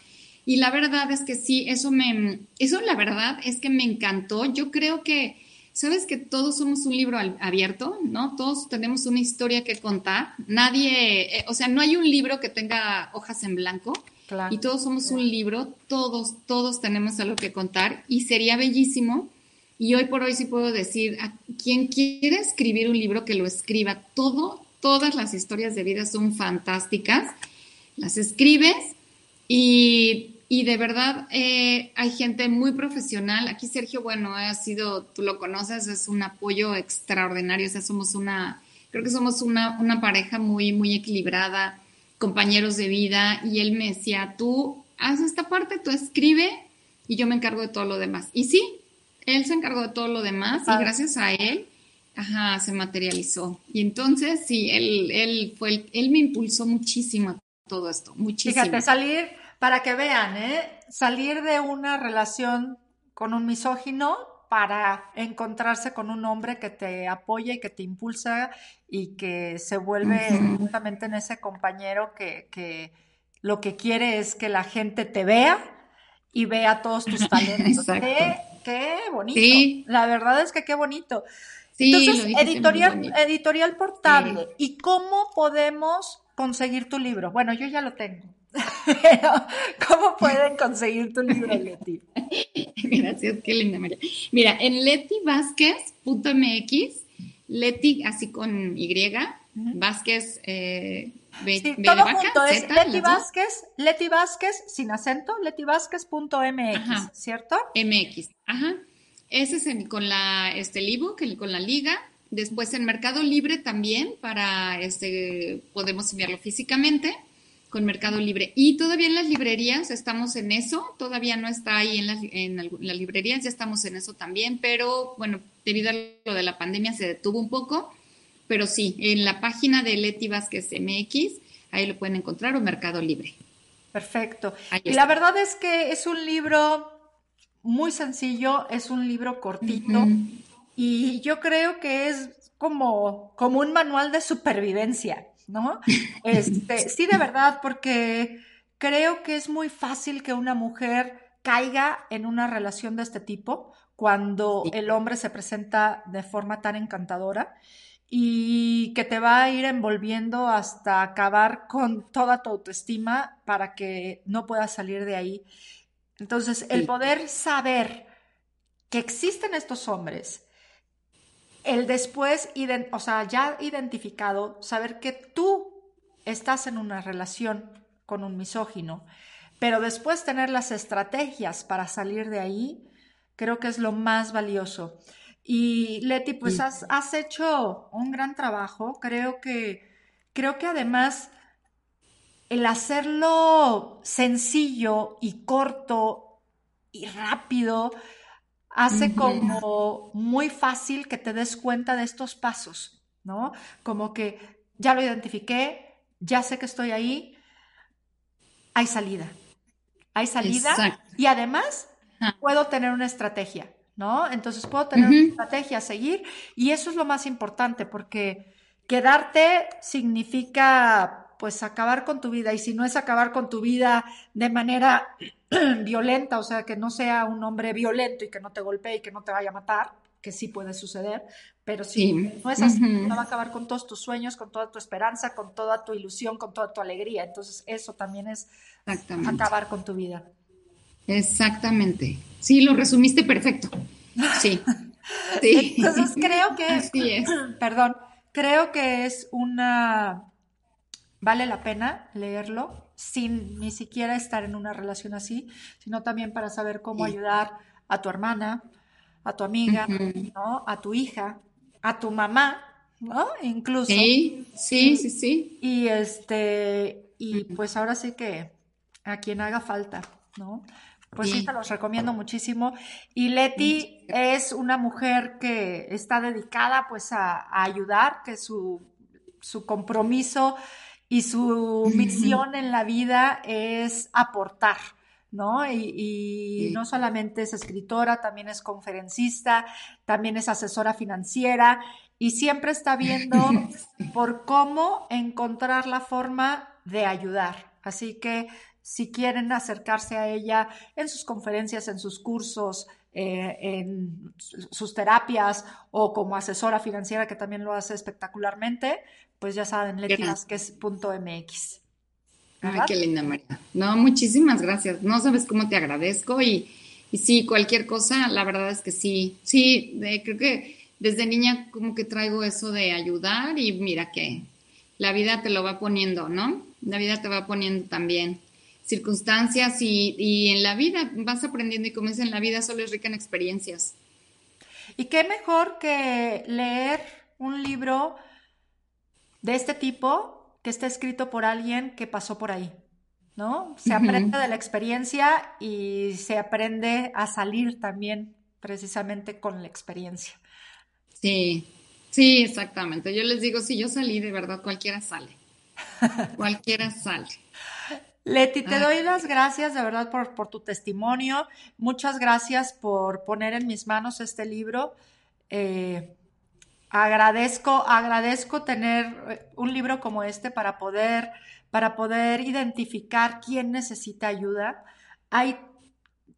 Y la verdad es que sí, eso me, eso la verdad es que me encantó. Yo creo que, sabes que todos somos un libro abierto, ¿no? Todos tenemos una historia que contar. Nadie, eh, o sea, no hay un libro que tenga hojas en blanco. Y todos somos un libro, todos, todos tenemos algo que contar y sería bellísimo. Y hoy por hoy sí puedo decir, a quien quiere escribir un libro que lo escriba, todo, todas las historias de vida son fantásticas, las escribes y, de verdad eh, hay gente muy profesional. Aquí Sergio, bueno, ha sido, tú lo conoces, es un apoyo extraordinario, o sea, somos una, creo que somos una, una pareja muy, muy equilibrada, compañeros de vida y él me decía, tú haz esta parte, tú escribe y yo me encargo de todo lo demás. Y sí, él se encargó de todo lo demás y gracias a él Ajá, se materializó. Y entonces, sí, él, él fue, él me impulsó muchísimo a todo esto, muchísimo. Fíjate, salir, para que vean, ¿eh? Salir de una relación con un misógino para encontrarse con un hombre que te apoya y que te impulsa y que se vuelve justamente en ese compañero que, que, lo que quiere es que la gente te vea y vea todos tus talentos. Qué bonito. La verdad es que qué bonito. Entonces, editorial, editorial portable. ¿Y cómo podemos conseguir tu libro? Bueno, yo ya lo tengo. ¿Cómo pueden conseguir tu libro, Leti? Gracias, qué linda María. Mira, en letivásquez.mx, Leti así con Y, Vázquez, eh, sí, todo junto es Leti Vázquez, Leti Vázquez sin acento, letivásquez.mx, ¿cierto? MX, ajá. Ese es con la, este, el ebook, con la liga. Después en Mercado Libre también, para este, podemos enviarlo físicamente con Mercado Libre. Y todavía en las librerías estamos en eso, todavía no está ahí en las, en las librerías, ya estamos en eso también, pero bueno, debido a lo de la pandemia se detuvo un poco, pero sí, en la página de Leti Vázquez MX, ahí lo pueden encontrar o Mercado Libre. Perfecto. y la verdad es que es un libro muy sencillo, es un libro cortito y yo creo que es como, como un manual de supervivencia, ¿no? Este, sí, de verdad, porque creo que es muy fácil que una mujer caiga en una relación de este tipo cuando el hombre se presenta de forma tan encantadora y que te va a ir envolviendo hasta acabar con toda tu autoestima para que no puedas salir de ahí. Entonces, el poder saber que existen estos hombres, el después, o sea, ya identificado, saber que tú estás en una relación con un misógino, pero después tener las estrategias para salir de ahí, creo que es lo más valioso. Y Leti, pues has, has, hecho un gran trabajo. Creo que, creo que además el hacerlo sencillo y corto y rápido hace como muy fácil que te des cuenta de estos pasos, ¿no? Como que ya lo identifiqué, ya sé que estoy ahí, hay salida. Hay salida y además puedo tener una estrategia. ¿No? Entonces puedo tener una estrategia a seguir y eso es lo más importante porque quedarte significa pues acabar con tu vida y si no es acabar con tu vida de manera violenta, o sea, que no sea un hombre violento y que no te golpee y que no te vaya a matar, que sí puede suceder, pero si no es así, no va a acabar con todos tus sueños, con toda tu esperanza, con toda tu ilusión, con toda tu alegría. Entonces, eso también es acabar con tu vida. Exactamente. Sí, lo resumiste perfecto. Sí. sí. Entonces creo que, Así es. perdón, creo que es una, vale la pena leerlo sin ni siquiera estar en una relación así, sino también para saber cómo ayudar a tu hermana, a tu amiga, ¿no? A tu hija, a tu mamá, ¿no? Incluso. Sí, sí, sí, sí. Y este, y pues ahora sí que a quien haga falta, ¿no? Pues sí. te los recomiendo muchísimo. Y Leti es una mujer que está dedicada pues a, ayudar, que su, su compromiso y su misión en la vida es aportar. ¿no? Y, no solamente es escritora, también es conferencista, también es asesora financiera y siempre está viendo por cómo encontrar la forma de ayudar. Así que si quieren acercarse a ella en sus conferencias, en sus cursos, eh, en sus terapias o como asesora financiera que también lo hace espectacularmente, pues ya saben, MX. Ay, qué linda, María. No, muchísimas gracias. No sabes cómo te agradezco y, y sí, cualquier cosa, la verdad es que sí, sí, creo que desde niña como que traigo eso de ayudar y mira que la vida te lo va poniendo, ¿no? La vida te va poniendo también circunstancias y, en la vida vas aprendiendo y como es en la vida solo es rica en experiencias. Y qué mejor que leer un libro de este tipo que esté escrito por alguien que pasó por ahí, ¿no? Se aprende de la experiencia y se aprende a salir también precisamente con la experiencia. Sí, sí, exactamente. Yo les digo, si yo salí, de verdad, cualquiera sale. cualquiera sale. Leti, te doy las gracias de verdad por, tu testimonio. Muchas gracias por poner en mis manos este libro. Eh, agradezco, agradezco tener eh, un libro como este para poder, para poder identificar quién necesita ayuda. Hay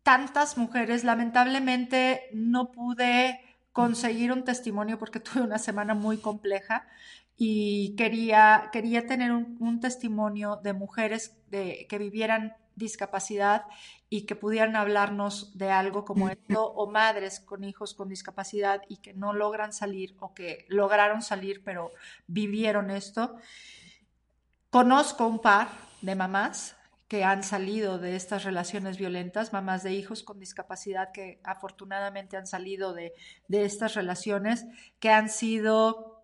tantas mujeres, lamentablemente no pude conseguir un testimonio porque tuve una semana muy compleja y quería, quería tener un, testimonio de mujeres de, que vivieran discapacidad y que pudieran hablarnos de algo como esto, o madres con hijos con discapacidad y que no logran salir o que lograron salir pero vivieron esto. Conozco un par de mamás que han salido de estas relaciones violentas, mamás de hijos con discapacidad que afortunadamente han salido de, de estas relaciones, que han sido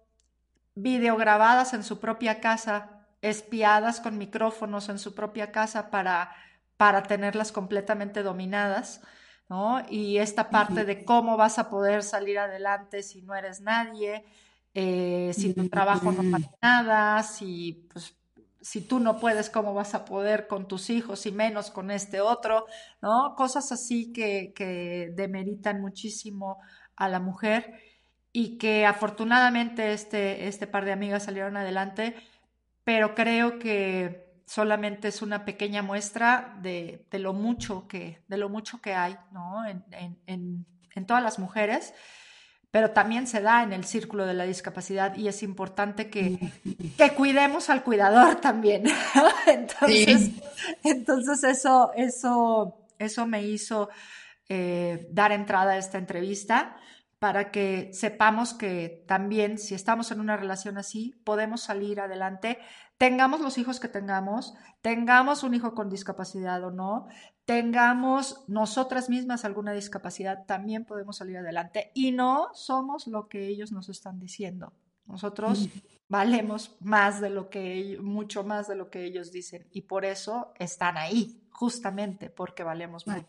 videograbadas en su propia casa, espiadas con micrófonos en su propia casa para, para tenerlas completamente dominadas, ¿no? Y esta parte de cómo vas a poder salir adelante si no eres nadie, eh, si tu trabajo no vale nada, si, pues, si tú no puedes, ¿cómo vas a poder con tus hijos y menos con este otro? ¿No? Cosas así que, que demeritan muchísimo a la mujer y que afortunadamente este, este par de amigas salieron adelante, pero creo que solamente es una pequeña muestra de, lo, mucho que, de lo mucho que hay ¿no? en, en, todas las mujeres, pero también se da en el círculo de la discapacidad y es importante que, que cuidemos al cuidador también. entonces, entonces eso, eso, eso me hizo eh, dar entrada a esta entrevista para que sepamos que también si estamos en una relación así, podemos salir adelante, tengamos los hijos que tengamos, tengamos un hijo con discapacidad o no, tengamos nosotras mismas alguna discapacidad, también podemos salir adelante y no somos lo que ellos nos están diciendo. Nosotros valemos más de lo que mucho más de lo que ellos dicen y por eso están ahí, justamente porque valemos más.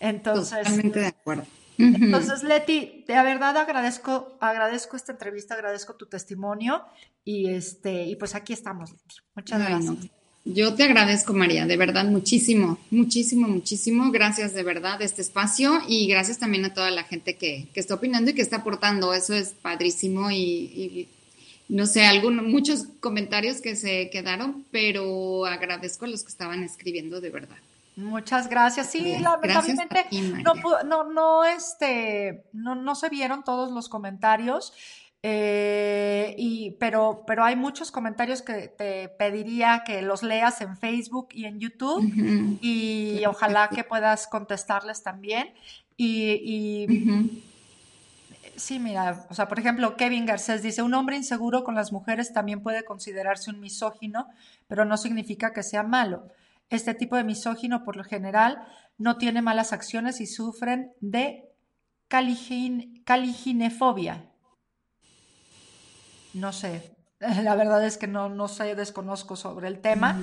Entonces, totalmente de acuerdo. Entonces, Leti, de verdad agradezco, agradezco esta entrevista, agradezco tu testimonio y este, y pues aquí estamos, Leti. Muchas gracias. Yo te agradezco, María, de verdad, muchísimo, muchísimo, muchísimo. Gracias de verdad de este espacio y gracias también a toda la gente que, que está opinando y que está aportando. Eso es padrísimo y, no sé, algunos, muchos comentarios que se quedaron, pero agradezco a los que estaban escribiendo de verdad. Muchas gracias. Sí, lamentablemente no, no, no, este, no, no se vieron todos los comentarios. Eh, y, pero, pero hay muchos comentarios que te pediría que los leas en Facebook y en YouTube y ojalá que puedas contestarles también. Y, sí, mira, o sea, por ejemplo, Kevin Garcés dice, un hombre inseguro con las mujeres también puede considerarse un misógino, pero no significa que sea malo. Este tipo de misógino, por lo general, no tiene malas acciones y sufren de caliginefobia. No sé, la verdad es que no, no sé, desconozco sobre el tema.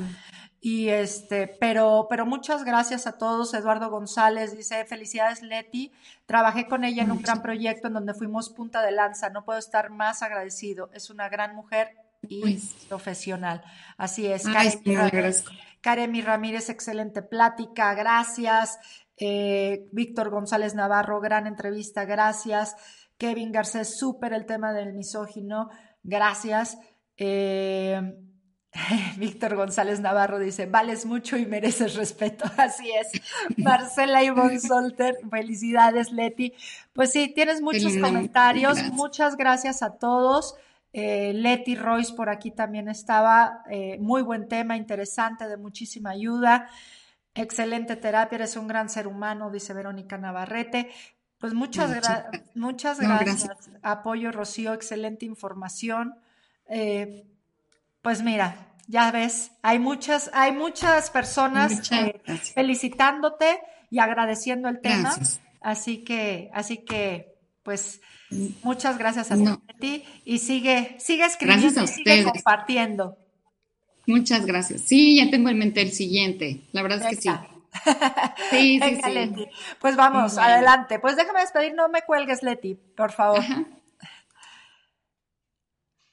Y este, pero, pero muchas gracias a todos. Eduardo González dice, felicidades Leti. Trabajé con ella en un gran proyecto en donde fuimos punta de lanza. No puedo estar más agradecido. Es una gran mujer y pues. profesional. Así es. Karemi Ramírez, excelente plática, gracias. Eh, Víctor González Navarro, gran entrevista, gracias. Kevin Garcés, súper el tema del misógino, gracias. Eh, Víctor González Navarro dice, vales mucho y mereces respeto. Así es. Marcela Ivonne Solter, felicidades, Leti. Pues sí, tienes muchos comentarios. Muchas gracias a todos. Eh, Leti Royce por aquí también estaba. Eh, muy buen tema, interesante, de muchísima ayuda. Excelente terapia, eres un gran ser humano, dice Verónica Navarrete. Pues muchas, muchas gracias. Apoyo, Rocío, excelente información. Eh, pues mira, ya ves, hay muchas, hay muchas personas felicitándote y agradeciendo el tema. Así que, así que, pues Muchas gracias a ti y sigue, sigue escribiendo y sigue compartiendo. Muchas gracias. Sí, ya tengo en mente el siguiente. La verdad es que sí. Sí, sí, sí. Pues vamos, adelante. Pues déjame despedir, no me cuelgues, Leti, por favor.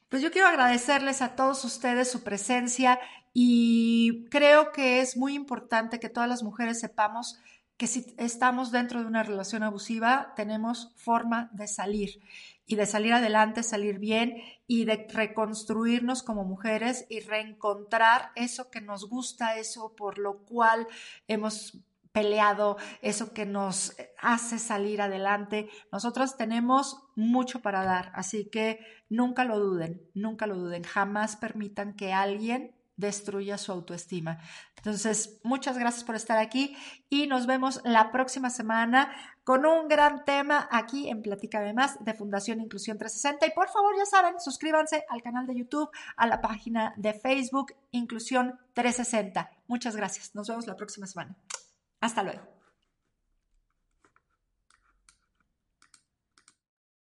Pues yo quiero agradecerles a todos ustedes su presencia y creo que es muy importante que todas las mujeres sepamos que si estamos dentro de una relación abusiva, tenemos forma de salir y de salir adelante, salir bien y de reconstruirnos como mujeres y reencontrar eso que nos gusta, eso por lo cual hemos peleado, eso que nos hace salir adelante. Nosotros tenemos mucho para dar, así que nunca lo duden, nunca lo duden, jamás permitan que alguien destruya su autoestima. Entonces, muchas gracias por estar aquí y nos vemos la próxima semana con un gran tema aquí en Platícame Más de Fundación Inclusión 360. Y por favor, ya saben, suscríbanse al canal de YouTube, a la página de Facebook Inclusión 360. Muchas gracias. Nos vemos la próxima semana. Hasta luego.